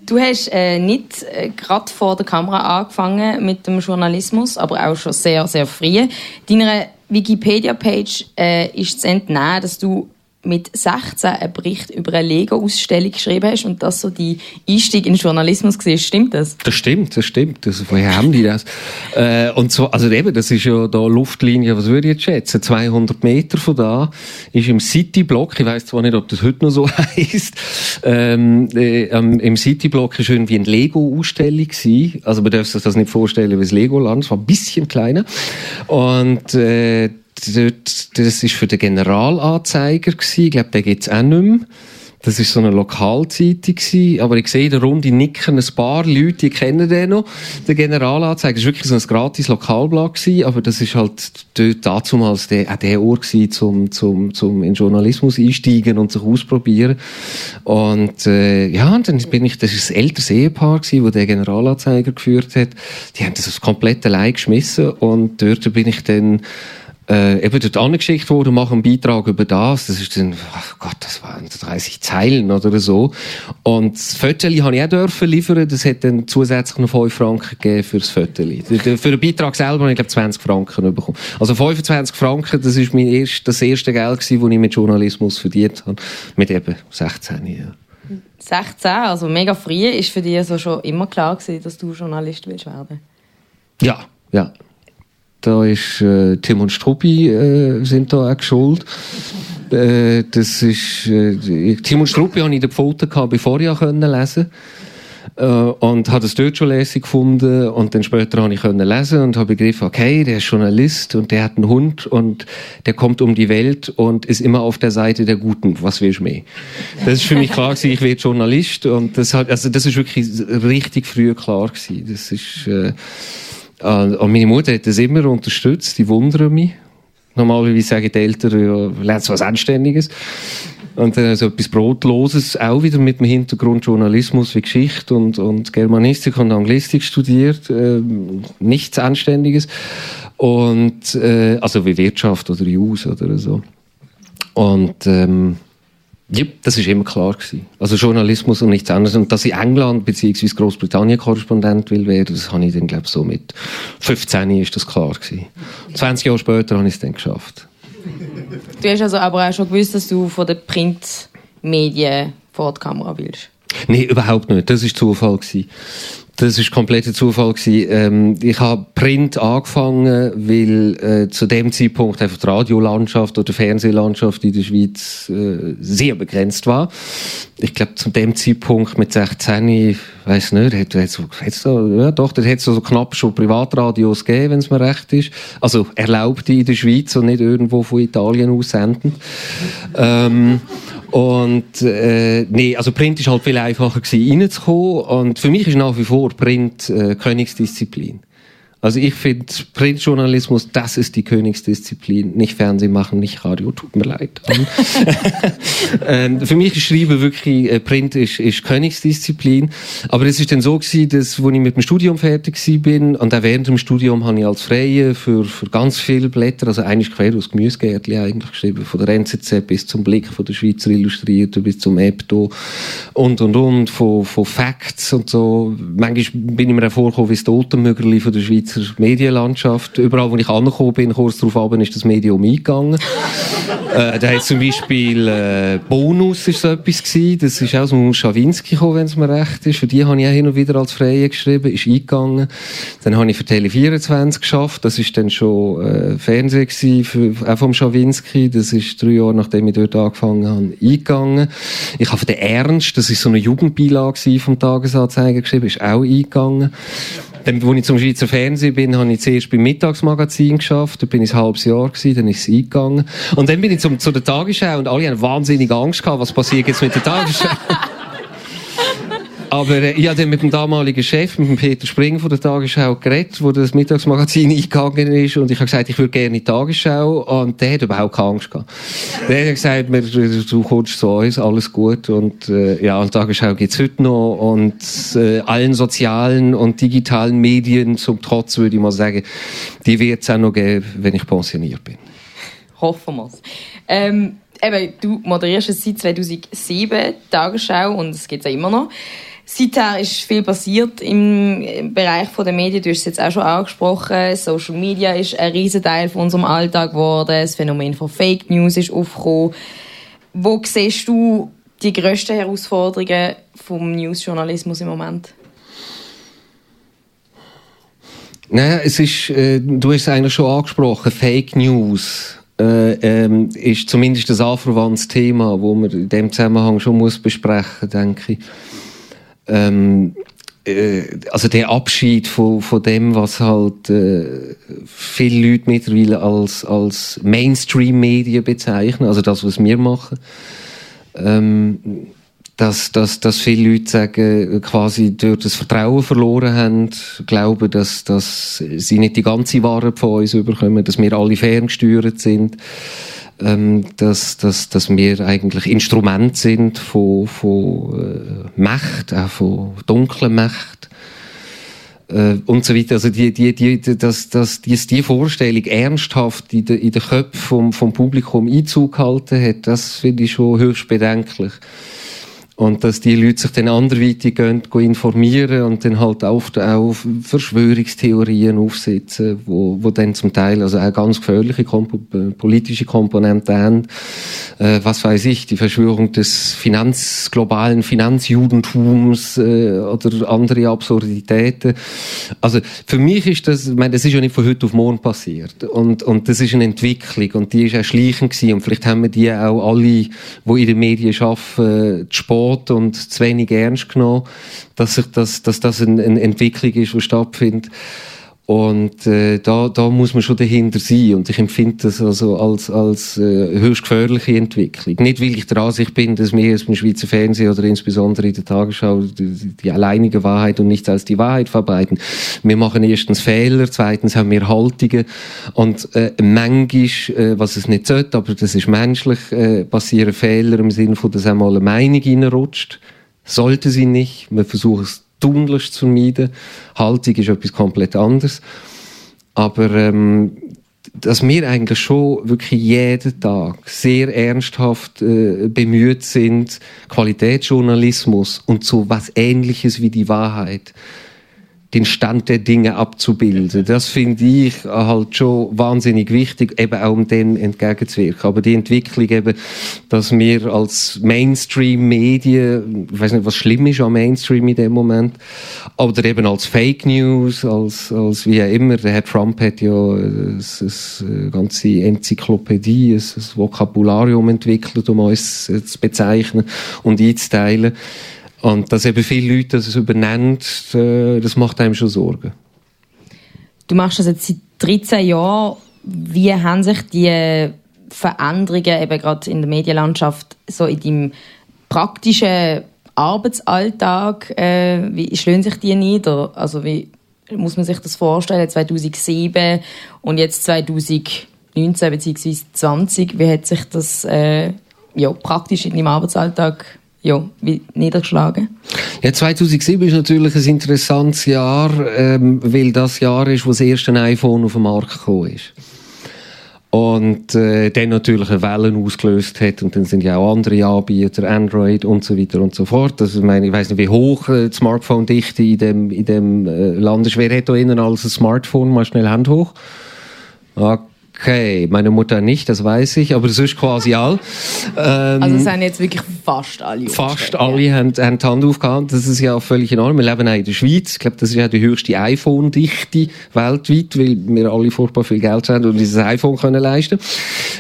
Du hast äh, nicht äh, gerade vor der Kamera angefangen mit dem Journalismus, aber auch schon sehr, sehr früh. Deiner Wikipedia-Page äh, ist zu entnehmen, dass du mit 16 einen Bericht über eine Lego-Ausstellung geschrieben hast und das so die Einstieg in Journalismus war. Stimmt das? Das stimmt, das stimmt. Das, woher haben die das? Äh, und so, also eben, das ist ja da Luftlinie, was würde ich jetzt schätzen? 200 Meter von da ist im City-Block, ich weiß zwar nicht, ob das heute noch so <laughs> heisst, ähm, äh, im City-Block ist irgendwie eine Lego-Ausstellung. Also man darf sich das nicht vorstellen wie das Legoland, es war ein bisschen kleiner. Und äh, dort, das ist für den Generalanzeiger gewesen. Ich glaube, den gibt's auch nicht mehr. Das ist so eine Lokalzeitung gewesen. Aber ich sehe in der Runde nicken ein paar Leute, die kennen den noch. Der Generalanzeiger. Das war wirklich so ein gratis Lokalblatt gewesen. Aber das ist halt dort damals der, auch der Ort gewesen, zum, zum, zum in Journalismus einsteigen und sich ausprobieren. Und, äh, ja, und dann bin ich, das ist ein älteres Ehepaar gewesen, wo der Generalanzeiger geführt hat. Die haben das komplett allein geschmissen. Und dort bin ich dann, äh, eben dort angeschickt worden, machen einen Beitrag über das. Das ist dann, ach Gott, das waren 30 Zeilen oder so. Und das Föteli habe ich auch dürfen liefern. Das hat dann zusätzlich noch 5 Franken gegeben für das Föteli. Für den Beitrag selber habe ich, glaube 20 Franken bekommen. Also 25 Franken, das ist mein erst, das erste Geld gewesen, das ich mit Journalismus verdient habe. Mit eben 16, ja. 16, also mega früh, ist für dich also schon immer klar gewesen, dass du Journalist willst werden? Ja, ja. Da ist äh, Tim und Struppi äh, sind da auch schuld. Äh, das ist äh, Tim und Struppi habe ich in der Pfote gehabt, bevor ich können lesen äh, und habe es dort schon lässig gefunden und dann später habe ich können lesen und habe begriffen, okay, der ist Journalist und der hat einen Hund und der kommt um die Welt und ist immer auf der Seite der Guten. Was willst du mehr? Das ist für mich klar gewesen, ich werde Journalist und das hat, also das ist wirklich richtig früh klar gewesen. Das ist äh, und meine Mutter hat das immer unterstützt, die wundern mich. Normalerweise sagen die Eltern, ja, lernst was Anständiges. Und dann so etwas Brotloses, auch wieder mit dem Hintergrund Journalismus wie Geschichte und, und Germanistik und Anglistik studiert. Äh, nichts Anständiges. Und, äh, also wie Wirtschaft oder Jus oder so. Und, ähm, ja, das ist immer klar gewesen. Also Journalismus und nichts anderes. Und dass ich England bzw. Großbritannien Korrespondent will werden, das habe ich dann glaube so mit 15 ist das klar gewesen. 20 Jahre später habe ich es dann geschafft. Du hast also aber auch schon gewusst, dass du von den Printmedien vor die Kamera willst. Nein, überhaupt nicht. Das war Zufall. Gewesen. Das ist kompletter Zufall gewesen. Ähm, ich habe Print angefangen, weil äh, zu dem Zeitpunkt einfach die Radiolandschaft oder Fernsehlandschaft in der Schweiz äh, sehr begrenzt war. Ich glaube, zu dem Zeitpunkt mit 16, ich weiß nicht, hat es so, ja doch, da hat es so knapp schon Privatradios gegeben, wenn es mir recht ist. Also erlaubte in der Schweiz und nicht irgendwo von Italien aus senden. ähm, und äh, nee, also Print ist halt viel einfacher gewesen, reinzukommen. Und für mich ist nach wie vor Print äh, Königsdisziplin. Also ich finde, Printjournalismus, das ist die Königsdisziplin. Nicht Fernsehen machen, nicht Radio, tut mir leid. <laughs> ähm, für mich ist Schreiben wirklich, äh, Print ist, ist Königsdisziplin. Aber es ist dann so gewesen, dass, als ich mit dem Studium fertig bin, und auch während dem Studium habe ich als Freie für, für ganz viele Blätter, also eigentlich quer aus Gemüsegärtli eigentlich geschrieben, von der NZZ bis zum Blick, von der Schweizer Illustrierten bis zum Ebdo und, und, und, von, von Facts und so. Manchmal bin ich mir auch vorgekommen wie das Totenmögerli von der Schweiz Schweizer Medienlandschaft. Überall, wo ich angekommen bin, kurz darauf ab, ist das Medium eingegangen. <laughs> äh, da hat zum Beispiel äh, Bonus ist so etwas gewesen. Das ist aus dem Schawinski gekommen, wenn es mir recht ist. Für die habe ich auch hin und wieder als Freie geschrieben, ist eingegangen. Dann habe ich für Tele24 geschafft. Das ist dann schon äh, Fernsehen gewesen, für, auch vom Schawinski. Das ist drei Jahre, nachdem ich dort angefangen habe, eingegangen. Ich habe für den Ernst, das ist so eine Jugendbeilage vom Tagesanzeiger geschrieben, ist auch eingegangen. Dann, als ich zum Schweizer Fernsehen bin, habe ich zuerst beim Mittagsmagazin geschafft. Da bin ich ein halbes Jahr gewesen, dann ist es eingegangen. Und dann bin ich zum, zu der Tagesschau und alle haben wahnsinnig Angst gehabt, was passiert jetzt mit der Tagesschau. <laughs> Aber äh, ich habe mit dem damaligen Chef, mit dem Peter Spring von der Tagesschau geredet, wo das Mittagsmagazin <laughs> eingegangen ist und ich habe gesagt, ich würde gerne in die Tagesschau und der hat überhaupt keine Angst gehabt. Der hat gesagt, du kommst zu uns, alles gut und äh, ja, und Tagesschau gibt's heute noch und äh, allen sozialen und digitalen Medien zum Trotz würde ich mal sagen, die wird es auch noch geben, wenn ich pensioniert bin. Hoffen wir es. Ähm, eben, du moderierst es seit 2007 Tagesschau und es gibt es ja immer noch. Seither ist viel passiert im Bereich der Medien. Du hast es jetzt auch schon angesprochen. Social Media ist ein riesen Teil von unserem Alltag geworden. Das Phänomen von Fake News ist aufgekommen. Wo siehst du die grössten Herausforderungen vom Newsjournalismus im Moment? Naja, es ist, äh, du hast es eigentlich schon angesprochen, Fake News äh, ähm, ist zumindest ein anverwandtes Thema, wo man in dem Zusammenhang schon muss besprechen, denke ich. Ähm, äh, also der Abschied von, von dem, was halt äh, viele Leute mittlerweile als, als Mainstream-Medien bezeichnen, also das, was wir machen. Ähm, dass, dass, dass viele Leute sagen, quasi durch das Vertrauen verloren haben, glauben, dass, dass sie nicht die ganze Wahrheit von uns überkommen, dass wir alle ferngesteuert sind, ähm, dass, dass, dass wir eigentlich Instrument sind von, von äh, Macht, auch von dunklen Macht äh, und so weiter. Also die, die, die, dass, dass die, die Vorstellung ernsthaft in den in de Köpfen vom, vom Publikum Einzug gehalten hat, das finde ich schon höchst bedenklich. Und dass die Leute sich dann anderweitig gehen, gehen informieren und dann halt oft auch Verschwörungstheorien aufsetzen, wo, wo dann zum Teil also auch ganz gefährliche Kompo politische Komponenten haben. Äh, was weiß ich, die Verschwörung des Finanz, globalen Finanzjudentums äh, oder andere Absurditäten. Also für mich ist das, ich meine, das ist ja nicht von heute auf morgen passiert. Und, und das ist eine Entwicklung und die ist auch schleichend gewesen. Und vielleicht haben wir die auch alle, die in den Medien arbeiten, Sport Sport und zu wenig ernst genommen, dass, sich das, dass das eine, eine Entwicklung ist, die stattfindet. Und äh, da, da muss man schon dahinter sein. Und ich empfinde das also als, als äh, höchst gefährliche Entwicklung. Nicht, weil ich der Ansicht bin, dass wir jetzt im Schweizer Fernsehen oder insbesondere in der Tagesschau die, die alleinige Wahrheit und nichts als die Wahrheit verbreiten. Wir machen erstens Fehler, zweitens haben wir Haltungen. Und äh, manchmal, äh, was es nicht sollte, aber das ist menschlich, äh, passieren Fehler im Sinne von, dass einmal eine Meinung reinrutscht. Sollte sie nicht. Wir versuchen es tunlichst zu vermeiden. Haltung ist etwas komplett anderes. Aber ähm, dass wir eigentlich schon wirklich jeden Tag sehr ernsthaft äh, bemüht sind, Qualitätsjournalismus und so was Ähnliches wie die Wahrheit den Stand der Dinge abzubilden. Das finde ich halt schon wahnsinnig wichtig, eben auch um dem entgegenzuwirken. Aber die Entwicklung eben, dass wir als Mainstream-Medien, ich weiß nicht, was schlimm ist am Mainstream in dem Moment, oder eben als Fake News, als, als wie auch immer, der Herr Trump hat ja eine, eine ganze Enzyklopädie, ein, Vokabularium entwickelt, um uns zu bezeichnen und einzuteilen. Und dass eben viele Leute das übernehmen, äh, das macht einem schon Sorgen. Du machst das jetzt seit 13 Jahren. Wie haben sich die Veränderungen eben gerade in der Medienlandschaft so in deinem praktischen Arbeitsalltag, äh, wie schlönen sich die nieder? Also wie muss man sich das vorstellen, 2007 und jetzt 2019 bzw. 2020, wie hat sich das äh, ja, praktisch in deinem Arbeitsalltag ja, wie niedergeschlagen? Ja, 2007 ist natürlich ein interessantes Jahr, ähm, weil das Jahr ist, wo das erste iPhone auf den Markt gekommen ist. Und äh, dann natürlich eine Welle ausgelöst hat und dann sind ja auch andere Anbieter, Android und so weiter und so fort. Also ich meine, ich weiß nicht, wie hoch äh, die Smartphone-Dichte in dem, in dem äh, Land ist. Wer hat da innen als ein Smartphone? Mal schnell Hand hoch. Okay. Okay, meine Mutter nicht, das weiß ich, aber das ist quasi all. Ähm, also es sind jetzt wirklich fast alle. Fast alle ja. haben, haben die Hand aufgehauen. Das ist ja völlig enorm. Wir leben auch in der Schweiz. Ich glaube, das ist ja die höchste iPhone-Dichte weltweit, weil wir alle furchtbar viel Geld haben und dieses iPhone können leisten.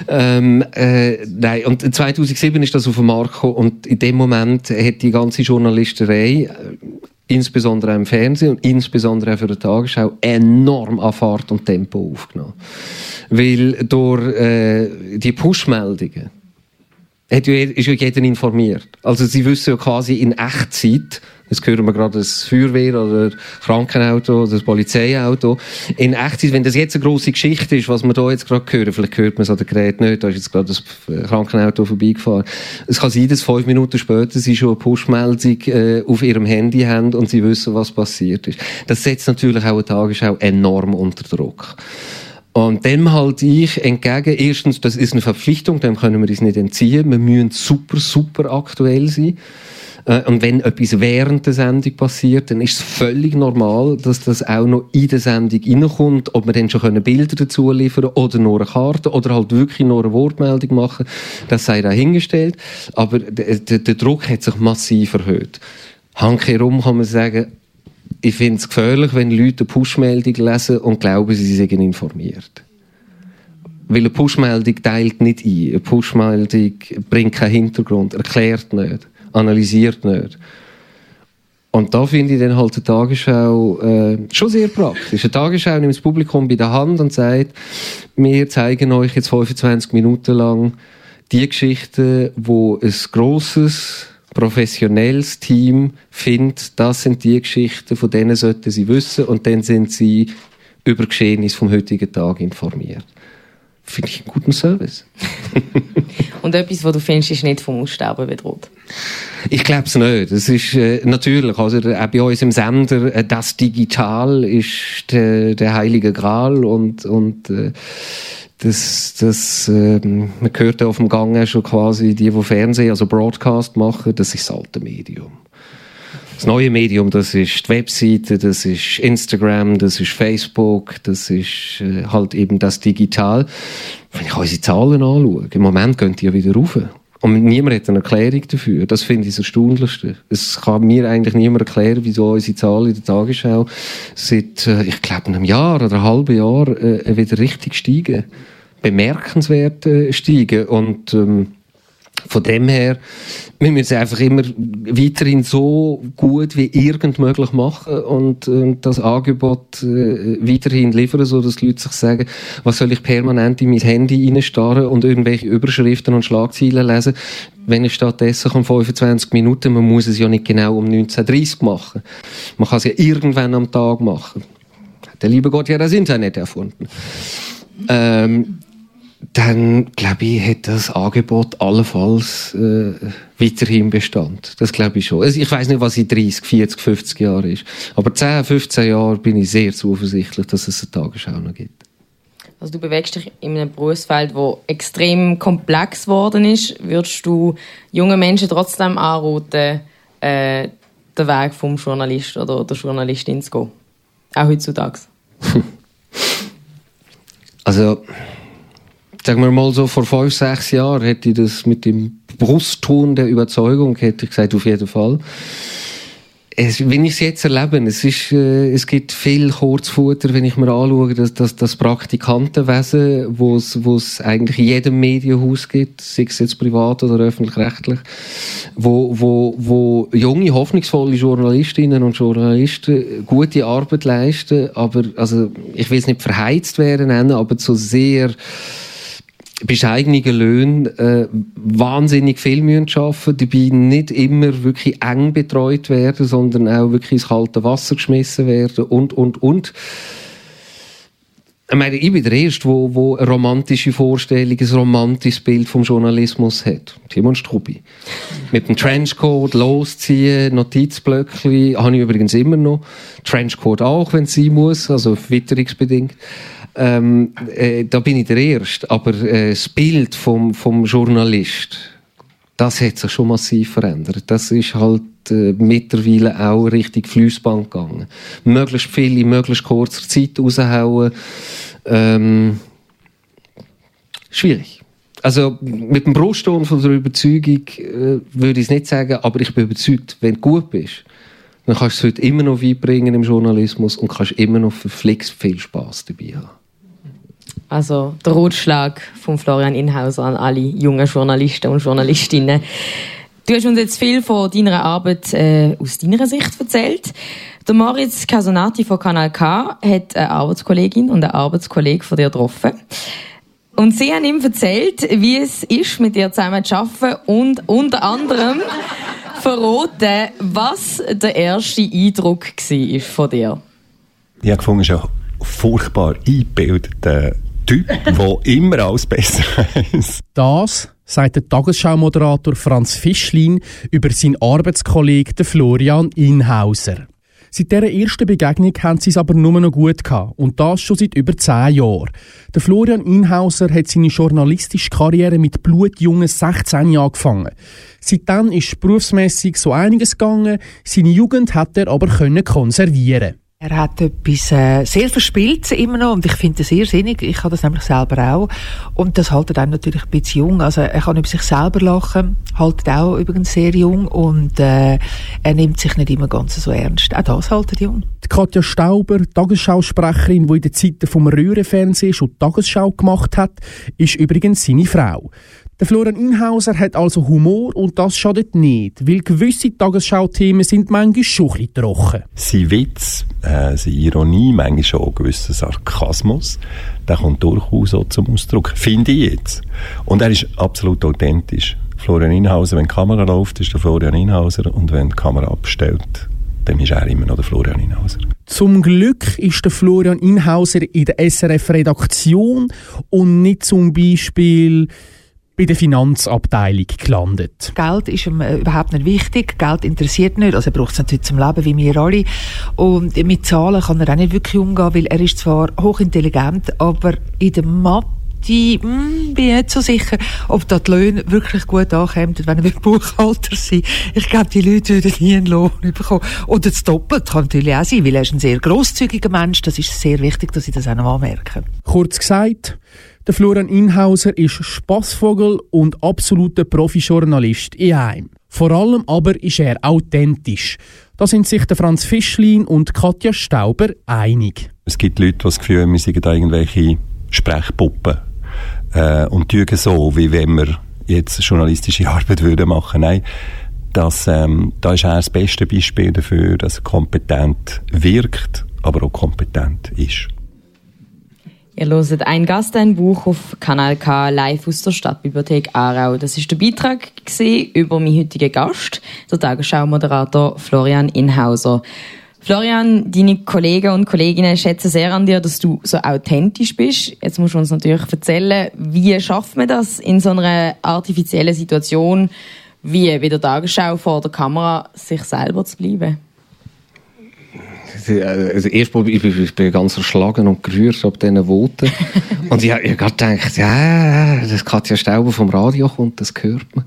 Ähm, äh, nein, und 2007 ist das auf den Markt gekommen und in dem Moment hat die ganze Journalisterei insbesondere im Fernsehen und insbesondere auch für die Tagesschau enorm an Fahrt und Tempo aufgenommen. Weil durch äh, die Push-Meldungen ist ja jeder informiert. Also sie wissen ja quasi in Echtzeit, Jetzt hören wir gerade das Feuerwehr oder Krankenauto oder das Polizeiauto. In Echtzeit, wenn das jetzt eine grosse Geschichte ist, was wir da jetzt gerade hören, vielleicht hört man es an den Gerät nicht, da ist jetzt gerade das Krankenauto vorbeigefahren. Es kann sein, dass fünf Minuten später sie schon eine Pushmeldung äh, auf ihrem Handy haben und sie wissen, was passiert ist. Das setzt natürlich auch eine Tagesschau enorm unter Druck. Und dem halte ich entgegen, erstens, das ist eine Verpflichtung, dem können wir uns nicht entziehen. Wir müssen super, super aktuell sein. Äh, und wenn etwas während der Sendung passiert, dann ist es völlig normal, dass das auch noch in der Sendung reinkommt, ob wir dann schon Bilder dazu liefern oder nur eine Karte oder halt wirklich nur eine Wortmeldung machen, das sei dahingestellt. Aber der, der, Druck hat sich massiv erhöht. Handkehrum kann man sagen, ich finde es gefährlich, wenn Leute eine Push-Meldung lesen und glauben, sie seien informiert. Weil eine Push-Meldung teilt nicht ein. Eine Push-Meldung bringt keinen Hintergrund, erklärt nicht, analysiert nicht. Und da finde ich dann halt eine Tagesschau äh, schon sehr praktisch. Eine Tagesschau nimmt das Publikum bei der Hand und sagt, wir zeigen euch jetzt 25 Minuten lang die Geschichte, wo ein grosses professionelles Team findet, das sind die Geschichten, von denen sollten sie wissen und dann sind sie über Geschehnisse vom heutigen Tag informiert. Finde ich einen guten Service. <laughs> und etwas, was du findest, ist nicht vom Aussterben bedroht? Ich glaube es nicht. Es ist äh, natürlich, also auch bei uns im Sender, äh, das Digital ist der, der heilige Gral und, und äh, das, das, ähm, man hört ja auf dem Gang schon quasi die, die Fernsehen, also Broadcast machen, das ist das alte Medium. Das neue Medium, das ist die Webseite, das ist Instagram, das ist Facebook, das ist äh, halt eben das Digital. Wenn ich unsere Zahlen anschaue, im Moment gehen die ja wieder rauf. Und niemand hat eine Erklärung dafür. Das finde ich das Erstaunlichste. Es kann mir eigentlich niemand erklären, wieso unsere Zahlen in der Tagesschau seit, äh, ich glaube, einem Jahr oder einem halben Jahr äh, wieder richtig steigen. Bemerkenswert steigen. Und ähm, von dem her, wir müssen einfach immer weiterhin so gut wie irgend möglich machen und, und das Angebot äh, weiterhin liefern, so dass die Leute sich sagen, was soll ich permanent in mein Handy reinstarren und irgendwelche Überschriften und Schlagzeilen lesen, wenn ich stattdessen um 25 Minuten, man muss es ja nicht genau um 19.30 machen. Man kann es ja irgendwann am Tag machen. Der liebe Gott hat das Internet erfunden. Ähm, dann glaube ich, hat das Angebot allenfalls äh, weiterhin Bestand. Das glaube ich schon. Also ich weiß nicht, was in 30, 40, 50 Jahren ist. Aber 10, 15 Jahre bin ich sehr zuversichtlich, dass es eine Tagesschau noch gibt. Also du bewegst dich in einem Berufsfeld, wo extrem komplex geworden ist. Würdest du jungen Menschen trotzdem anraten, äh, den Weg vom Journalist oder der Journalistin zu gehen? Auch heutzutage? <laughs> also sagen wir mal so, vor fünf, sechs Jahren hätte ich das mit dem Brustton der Überzeugung, hätte ich gesagt, auf jeden Fall. Es, wenn ich es jetzt erlebe, es, ist, äh, es gibt viel Kurzfutter, wenn ich mir anschaue, dass, dass das Praktikantenwesen, wo es eigentlich in jedem Medienhaus gibt, sei es jetzt privat oder öffentlich-rechtlich, wo, wo, wo junge, hoffnungsvolle Journalistinnen und Journalisten gute Arbeit leisten, aber also ich will es nicht verheizt werden nennen, aber zu sehr bescheidenen Löhne äh, wahnsinnig viel müssen arbeiten, dabei nicht immer wirklich eng betreut werden, sondern auch wirklich ins kalte Wasser geschmissen werden und, und, und. Ich meine, ich bin der Erste, wo, wo eine romantische Vorstellung, ein romantisches Bild vom Journalismus hat. Simon Strubi. Mit dem Trenchcoat losziehen, Notizblöckchen, habe ich übrigens immer noch. Trenchcoat auch, wenn es sein muss, also witterungsbedingt ähm, äh, da bin ich der Erste. Aber äh, das Bild vom, vom Journalist, das hat sich schon massiv verändert. Das ist halt äh, mittlerweile auch richtig Fließband gegangen. Möglichst viel in möglichst kurzer Zeit raushauen. Ähm, schwierig. Also mit dem Brustton von der Überzeugung äh, würde ich es nicht sagen, aber ich bin überzeugt, wenn du gut bist, dann kannst du es heute immer noch weit bringen im Journalismus und kannst immer noch verflixt viel Spaß dabei haben. Also der Rotschlag von Florian Inhauser an alle jungen Journalisten und Journalistinnen. Du hast uns jetzt viel von deiner Arbeit äh, aus deiner Sicht erzählt. Der Moritz Casonati von Kanal K hat eine Arbeitskollegin und einen Arbeitskollegen von dir getroffen. Und sie haben ihm erzählt, wie es ist, mit ihr zusammen zu arbeiten und unter anderem <laughs> verraten, was der erste Eindruck war von dir. Ich habe gefunden, es ist ein furchtbar eingebildeter Typ, der <laughs> immer alles besser weiß. Das sagt der Tagesschau-Moderator Franz Fischlin über seinen Arbeitskollegen Florian Inhauser. Seit dieser ersten Begegnung haben sie es aber nur noch gut gehabt. Und das schon seit über zehn Jahren. Der Florian Inhauser hat seine journalistische Karriere mit blutjungen 16 Jahren angefangen. Seitdem ist berufsmässig so einiges gegangen. Seine Jugend hat er aber können konservieren. Er hat etwas äh, sehr verspielt immer noch und ich finde das sehr sinnig. Ich habe das nämlich selber auch und das haltet einem natürlich ein bisschen jung. Also er kann über sich selber lachen, haltet auch übrigens sehr jung und äh, er nimmt sich nicht immer ganz so ernst. Auch das haltet jung. Die Katja Stauber, Tagesschausprecherin, die in den Zeiten vom Röhrenfernsehen schon Tagesschau gemacht hat, ist übrigens seine Frau. Der Florian Inhauser hat also Humor und das schadet nicht, weil gewisse Tagesschau-Themen sind manchmal schon ein bisschen trocken. Sein Witz, äh, seine Ironie, manchmal schon ein gewisser Sarkasmus, der kommt durchaus so zum Ausdruck, finde ich jetzt. Und er ist absolut authentisch. Florian Inhauser, wenn die Kamera läuft, ist der Florian Inhauser und wenn die Kamera abstellt, dann ist er immer noch der Florian Inhauser. Zum Glück ist der Florian Inhauser in der SRF-Redaktion und nicht zum Beispiel bei der Finanzabteilung gelandet. Geld ist ihm äh, überhaupt nicht wichtig. Geld interessiert nicht. Also er braucht es natürlich zum Leben, wie wir alle. Und mit Zahlen kann er auch nicht wirklich umgehen, weil er ist zwar hochintelligent, aber in der Mathe die hm, bin ich nicht so sicher, ob da die Löhne wirklich gut ankommen, wenn er Buchhalter sein Ich glaube, die Leute würden nie einen Lohn bekommen. Oder das Doppelt kann natürlich auch sein, weil er ist ein sehr grosszügiger Mensch. Das ist sehr wichtig, dass ich das auch noch anmerke. Kurz gesagt, der Florian Inhauser ist Spaßvogel und absoluter Profijournalist in einem. Vor allem aber ist er authentisch. Da sind sich der Franz Fischlin und Katja Stauber einig. Es gibt Leute, die das Gefühl haben, wir seien irgendwelche Sprechpuppen äh, und tun so, wie wenn wir jetzt journalistische Arbeit würden machen. Nein, das, ähm, da ist er das beste Beispiel dafür, dass er kompetent wirkt, aber auch kompetent ist. Ihr hört ein Gast, ein Buch auf Kanal K live aus der Stadtbibliothek Aarau. Das ist der Beitrag über meinen heutigen Gast, der Tagesschau-Moderator Florian Inhauser. Florian, deine Kollegen und Kolleginnen schätzen sehr an dir, dass du so authentisch bist. Jetzt musst du uns natürlich erzählen, wie schafft man das in so einer artifiziellen Situation, wie bei der Tagesschau vor der Kamera, sich selber zu bleiben? Also erstmal ich bin ich bin ganz erschlagen und gerührt ab diesen Voten. <laughs> und ich, ich habe gedacht, ja, das Katja Stauber vom Radio kommt, das hört man.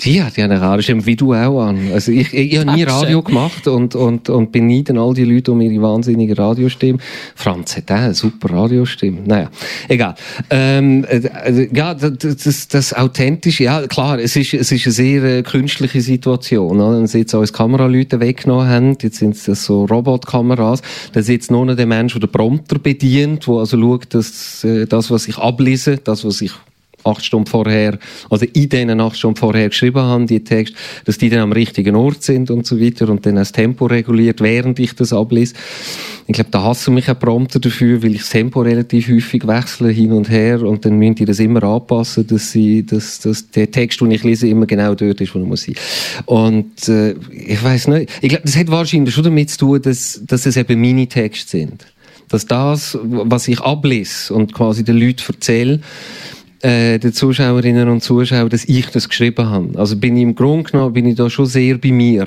Die hat ja eine Radiostimme, wie du auch an. Also ich, ich, ich habe nie Radio gemacht und, und, und beneiden all die Leute um ihre wahnsinnige Radiostimme. Franz hat auch eine super Radiostimme. Naja, egal. Ähm, also, ja, das, das, das Authentische, ja klar, es ist, es ist eine sehr äh, künstliche Situation. Oder? Wenn sie jetzt als Kameraleute weggenommen haben, jetzt sind es so Robotkameras, dann sitzt nur noch der Mensch, der den Prompter bedient, der also schaut, dass äh, das, was ich ablese, das, was ich acht Stunden vorher, also in denen acht Stunden vorher geschrieben haben, die Texte, dass die dann am richtigen Ort sind und so weiter und dann das Tempo reguliert, während ich das ablese. Ich glaube, da hasse mich ein Prompter dafür, weil ich das Tempo relativ häufig wechsle hin und her und dann müssen die das immer anpassen, dass sie, dass, dass der Text, den ich lese, immer genau dort ist, wo er muss sein. Und äh, ich weiß nicht, ich glaube, das hat wahrscheinlich schon damit zu tun, dass, dass es eben Minitexte sind. Dass das, was ich ablese und quasi den Leuten erzähle, äh, den Zuschauerinnen und Zuschauern, dass ich das geschrieben habe. Also bin ich im Grunde genommen, bin ich da schon sehr bei mir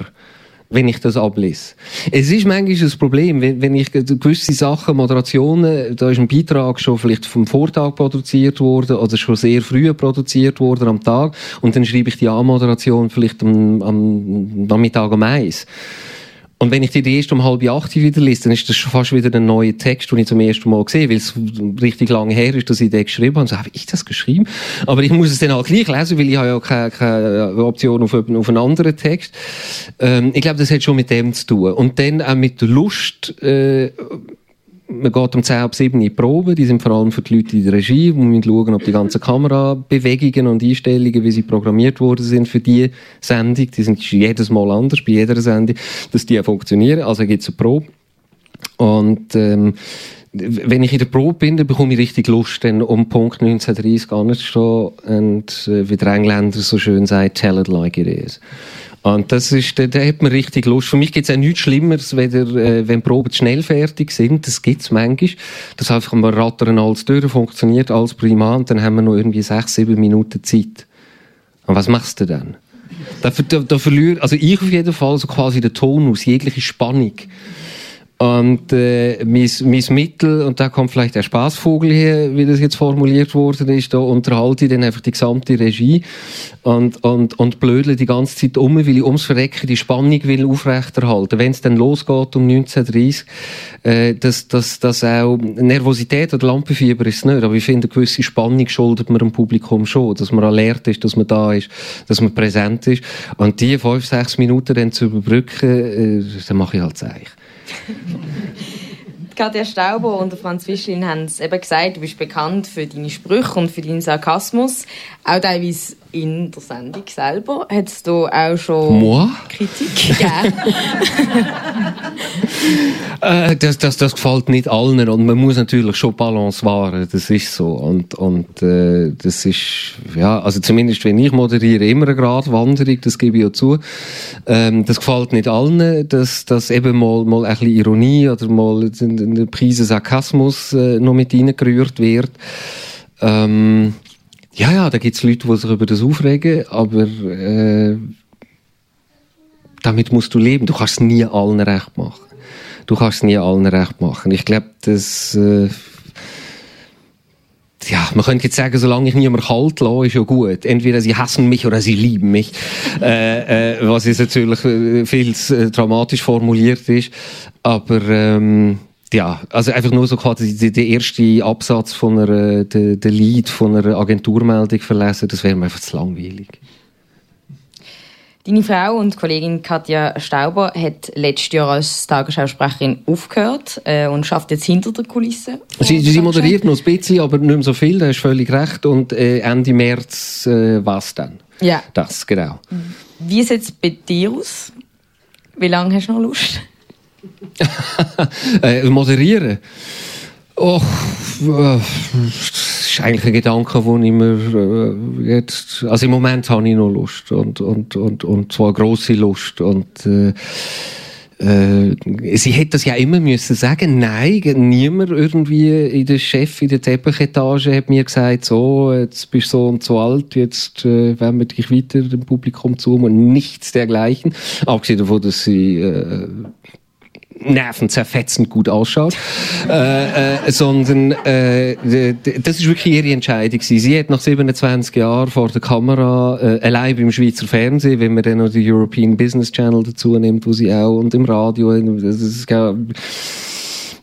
wenn ich das ablese. Es ist manchmal ein Problem, wenn, wenn ich gewisse Sachen, Moderationen, da ist ein Beitrag schon vielleicht vom Vortag produziert worden oder schon sehr früh produziert worden am Tag und dann schreibe ich die Anmoderation vielleicht am, am Nachmittag um eins. Und wenn ich die erst um halb acht wieder lese, dann ist das schon fast wieder ein neuer Text, den ich zum ersten Mal sehe, weil es richtig lange her ist, dass ich den geschrieben habe. Und so, habe ich das geschrieben? Aber ich muss es dann auch gleich lesen, weil ich habe ja keine, keine Option auf, auf einen anderen Text. Ähm, ich glaube, das hat schon mit dem zu tun. Und dann auch mit der Lust, äh, man geht um 10 ab 7 in die Probe, die sind vor allem für die Leute in der Regie, wo wir schauen, ob die ganzen Kamerabewegungen und Einstellungen, wie sie programmiert worden sind für die Sendung, die sind jedes Mal anders, bei jeder Sendung, dass die auch funktionieren, also gibt es eine Probe. Und ähm, wenn ich in der Probe bin, dann bekomme ich richtig Lust, dann um Punkt 1930 anzustehen und, äh, wie der Engländer so schön sagt, tell it like it is. Und das ist, da, hat man richtig Lust. Für mich gibt es auch nichts Schlimmeres, weder, äh, wenn Proben schnell fertig sind. Das gibt es manchmal. Das einfach mal rattern alles durch, funktioniert alles prima und dann haben wir noch irgendwie sechs, sieben Minuten Zeit. Und was machst du dann? Da, da, da verliert, also ich auf jeden Fall so quasi den Ton aus, jegliche Spannung. Und äh, mein, mein Mittel, und da kommt vielleicht der Spaßvogel her, wie das jetzt formuliert worden ist, da unterhalte ich dann einfach die gesamte Regie und, und, und blödle die ganze Zeit um, weil ich ums Verrecken die Spannung will aufrechterhalten. Wenn es dann losgeht um 19.30 äh, dass, dass, dass auch Nervosität oder Lampenfieber ist es nicht, aber ich finde, eine gewisse Spannung schuldet man dem Publikum schon, dass man alert ist, dass man da ist, dass man präsent ist. Und die fünf, sechs Minuten dann zu überbrücken, äh, dann mache ich halt Zeichen. Katja Stauber und Franz Fischlin haben es eben gesagt, du bist bekannt für deine Sprüche und für deinen Sarkasmus. Auch teilweise in der Sendung selber. Hättest du auch schon Moi? Kritik gegeben? <laughs> äh, das, das, das gefällt nicht allen und man muss natürlich schon Balance wahren, das ist so. Und, und äh, das ist, ja, also zumindest wenn ich moderiere, immer eine Gratwanderung, das gebe ich ja zu. Ähm, das gefällt nicht allen, dass, dass eben mal, mal ein bisschen Ironie oder mal eine Prise Sarkasmus äh, noch mit reingerührt wird. Ähm, ja, ja, da gibt's Leute, die sich über das aufregen, aber äh, damit musst du leben. Du kannst es nie allen recht machen. Du kannst es nie allen recht machen. Ich glaube, das... Äh, ja, man könnte jetzt sagen, solange ich niemand kalt lasse, ist ja gut. Entweder sie hassen mich oder sie lieben mich. äh, äh, was jetzt natürlich äh, viel äh, dramatisch formuliert ist. Aber ähm, ja, also einfach nur so quasi der erste Absatz von einer, der, der Lied von einer Agenturmeldung verlesen, das wäre mir einfach zu langweilig. Deine Frau und Kollegin Katja Stauber hat letztes Jahr als Tagesschausprecherin aufgehört äh, und schafft jetzt hinter der Kulisse. Sie, sie moderiert noch ein bisschen, aber nicht mehr so viel, da hast völlig recht. Und äh, Ende März äh, was dann? Ja. Das, genau. Wie sieht es bei dir aus? Wie lange hast du noch Lust? <laughs> äh, moderieren. Oh, äh, das ist eigentlich ein Gedanke, wo ich mir äh, jetzt, also im Moment habe ich noch Lust und, und, und, und zwar grosse Lust und äh, äh, sie hätte das ja immer müssen sagen. Nein, niemand irgendwie in der Chef in der Teppichetage hat mir gesagt, so, jetzt bist du so und so alt, jetzt äh, werden wir dich weiter dem Publikum zu und nichts dergleichen. Abgesehen davon, dass sie äh, nervenzerfetzend gut ausschaut, äh, äh, sondern äh, das ist wirklich ihre Entscheidung gewesen. Sie hat nach 27 Jahren vor der Kamera äh, allein beim Schweizer Fernsehen, wenn man dann noch die European Business Channel dazu nimmt, wo sie auch und im Radio, das ist,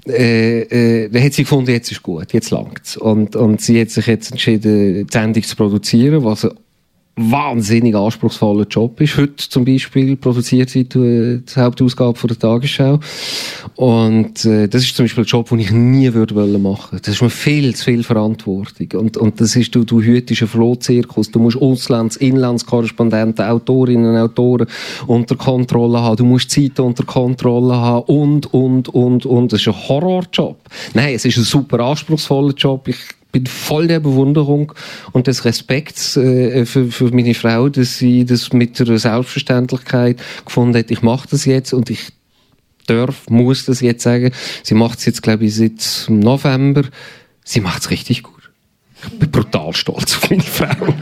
äh, äh, da hat sie gefunden, jetzt ist gut, jetzt langt's. Und, und sie hat sich jetzt entschieden, die Sendung zu produzieren, was wahnsinnig anspruchsvoller Job ist. Heute zum Beispiel produziert sie die, die Hauptausgabe von der Tagesschau. Und äh, das ist zum Beispiel ein Job, den ich nie würde wollen machen. Das ist mir viel zu viel Verantwortung. Und, und das ist, du, du hütest einen Flohzirkus. Du musst Auslands-, Inlandskorrespondenten, Autorinnen, Autoren unter Kontrolle haben. Du musst Zeiten unter Kontrolle haben. Und, und, und, und. Das ist ein Horrorjob. Nein, es ist ein super anspruchsvoller Job. Ich bin voll der Bewunderung und des Respekts äh, für, für meine Frau, dass sie das mit der Selbstverständlichkeit gefunden hat. Ich mache das jetzt und ich darf, muss das jetzt sagen. Sie macht es jetzt, glaube ich, seit November. Sie macht es richtig gut. Ich bin brutal stolz auf meine Frau. <laughs>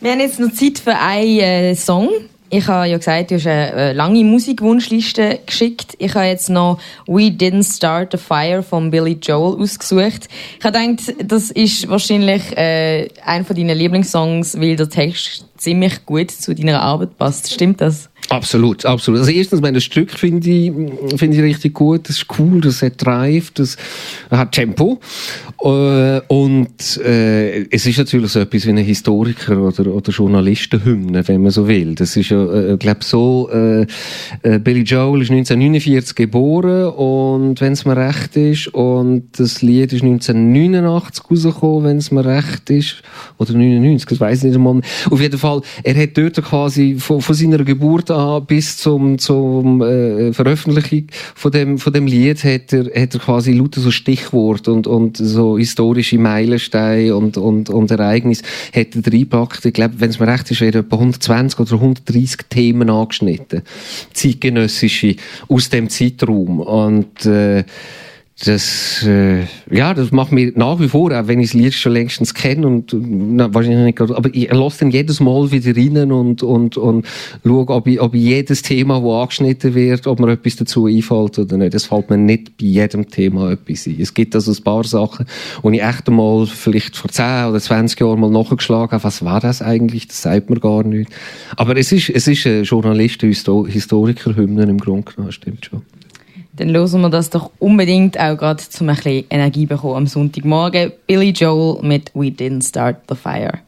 Wir haben jetzt noch Zeit für einen äh, Song. Ich habe ja gesagt, du hast eine lange Musikwunschliste geschickt. Ich habe jetzt noch We Didn't Start a Fire von Billy Joel ausgesucht. Ich habe gedacht, das ist wahrscheinlich äh, einer von deinen Lieblingssongs, weil der Text ziemlich gut zu deiner Arbeit passt. Stimmt das? Absolut, absolut. Also erstens, mein Stück finde ich, finde ich richtig gut. Das ist cool, das hat Drive, das hat Tempo. Äh, und äh, es ist natürlich so etwas wie ein Historiker oder, oder Journalistenhymne, wenn man so will. Das ist ja, äh, glaube so, äh, äh, Billy Joel ist 1949 geboren und wenn es mir recht ist, und das Lied ist 1989 rausgekommen, wenn es mir recht ist, oder 99, das weiß ich nicht einmal. Auf jeden Fall, er hat dort quasi von, von seiner Geburt an bis zum, zum äh, Veröffentlichung von dem, von dem Lied hat er, hat er quasi lauter so Stichwort und, und so historische Meilensteine und, und, und Ereignisse hat er reingepackt. Ich glaube, wenn es mir recht ist, werden etwa 120 oder 130 Themen angeschnitten. Zeitgenössische aus dem Zeitraum. Und, äh, das, äh, ja, das macht mir nach wie vor, auch wenn ich das Lied schon längstens kenne und, na, wahrscheinlich nicht aber ich lasse dann jedes Mal wieder rein und, und, und schaue, ob ich, ob ich jedes Thema, das angeschnitten wird, ob mir etwas dazu einfällt oder nicht. Es fällt mir nicht bei jedem Thema etwas ein. Es gibt also ein paar Sachen, wo ich echt einmal vielleicht vor 10 oder 20 Jahren mal nachgeschlagen habe, was war das eigentlich? Das sagt mir gar nicht. Aber es ist, es ist ein Journalisten- Historiker-Hymnen im Grunde genommen, stimmt schon. Dann hören wir das doch unbedingt auch gerade, um ein bisschen Energie bekommen am Sonntagmorgen. Billy Joel mit We Didn't Start the Fire.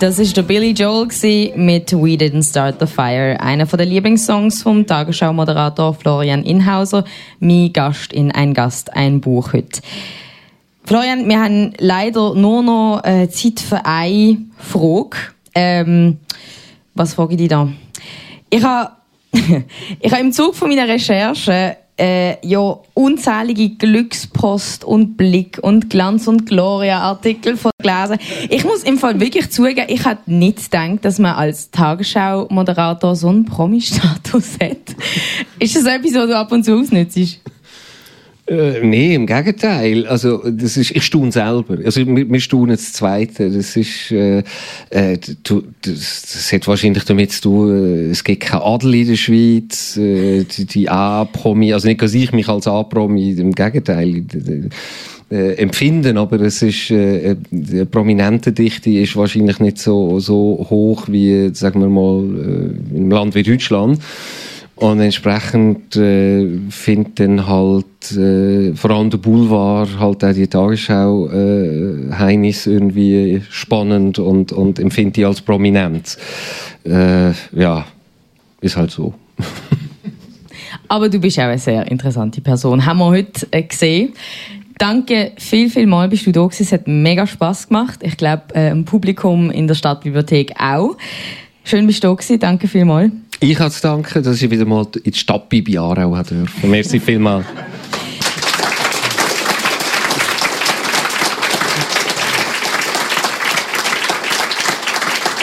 Das ist der Billy Joel mit We Didn't Start the Fire, einer der Lieblingssongs vom Tagesschau-Moderator Florian Inhauser, mein Gast in ein Gast, ein Buch heute. Florian, wir haben leider nur noch äh, Zeit für eine Frage. Ähm, was frage ich dich da? Ich habe <laughs> ich habe im Zug von meiner Recherche äh, ja unzählige Glückspost und Blick und Glanz und Gloria Artikel von gelesen. Ich muss im Fall wirklich zugeben, ich hätte nicht gedacht, dass man als Tagesschau-Moderator so einen Promi-Status <laughs> hat. Ist das etwas, was du ab und zu ausnützt? Äh, nee, im Gegenteil. Also, das ist, ich staune selber. Also, wir, wir staunen das Zweite. Das ist, äh, äh, das, das hat wahrscheinlich damit zu tun, äh, es gibt keinen Adel in der Schweiz, äh, die, die A-Promi, also nicht, dass ich mich als A-Promi, im Gegenteil, äh, empfinden, aber es ist, äh, die prominente Dichte ist wahrscheinlich nicht so, so hoch wie, sagen wir mal, äh, einem Land wie Deutschland. Und entsprechend äh, findet dann halt äh, vor allem der Boulevard halt auch die Tagesschau äh, Heinis irgendwie spannend und, und empfindet die als prominent. Äh, ja, ist halt so. <laughs> Aber du bist auch eine sehr interessante Person. Haben wir heute äh, gesehen. Danke viel, viel mal bist du da gewesen. Es hat mega Spass gemacht. Ich glaube, äh, im Publikum in der Stadtbibliothek auch. Schön bist du da gewesen. Danke vielmals. Ich habe zu danken, dass ich wieder mal in die Stadt Bibi Aarau durfte. Merci vielmals.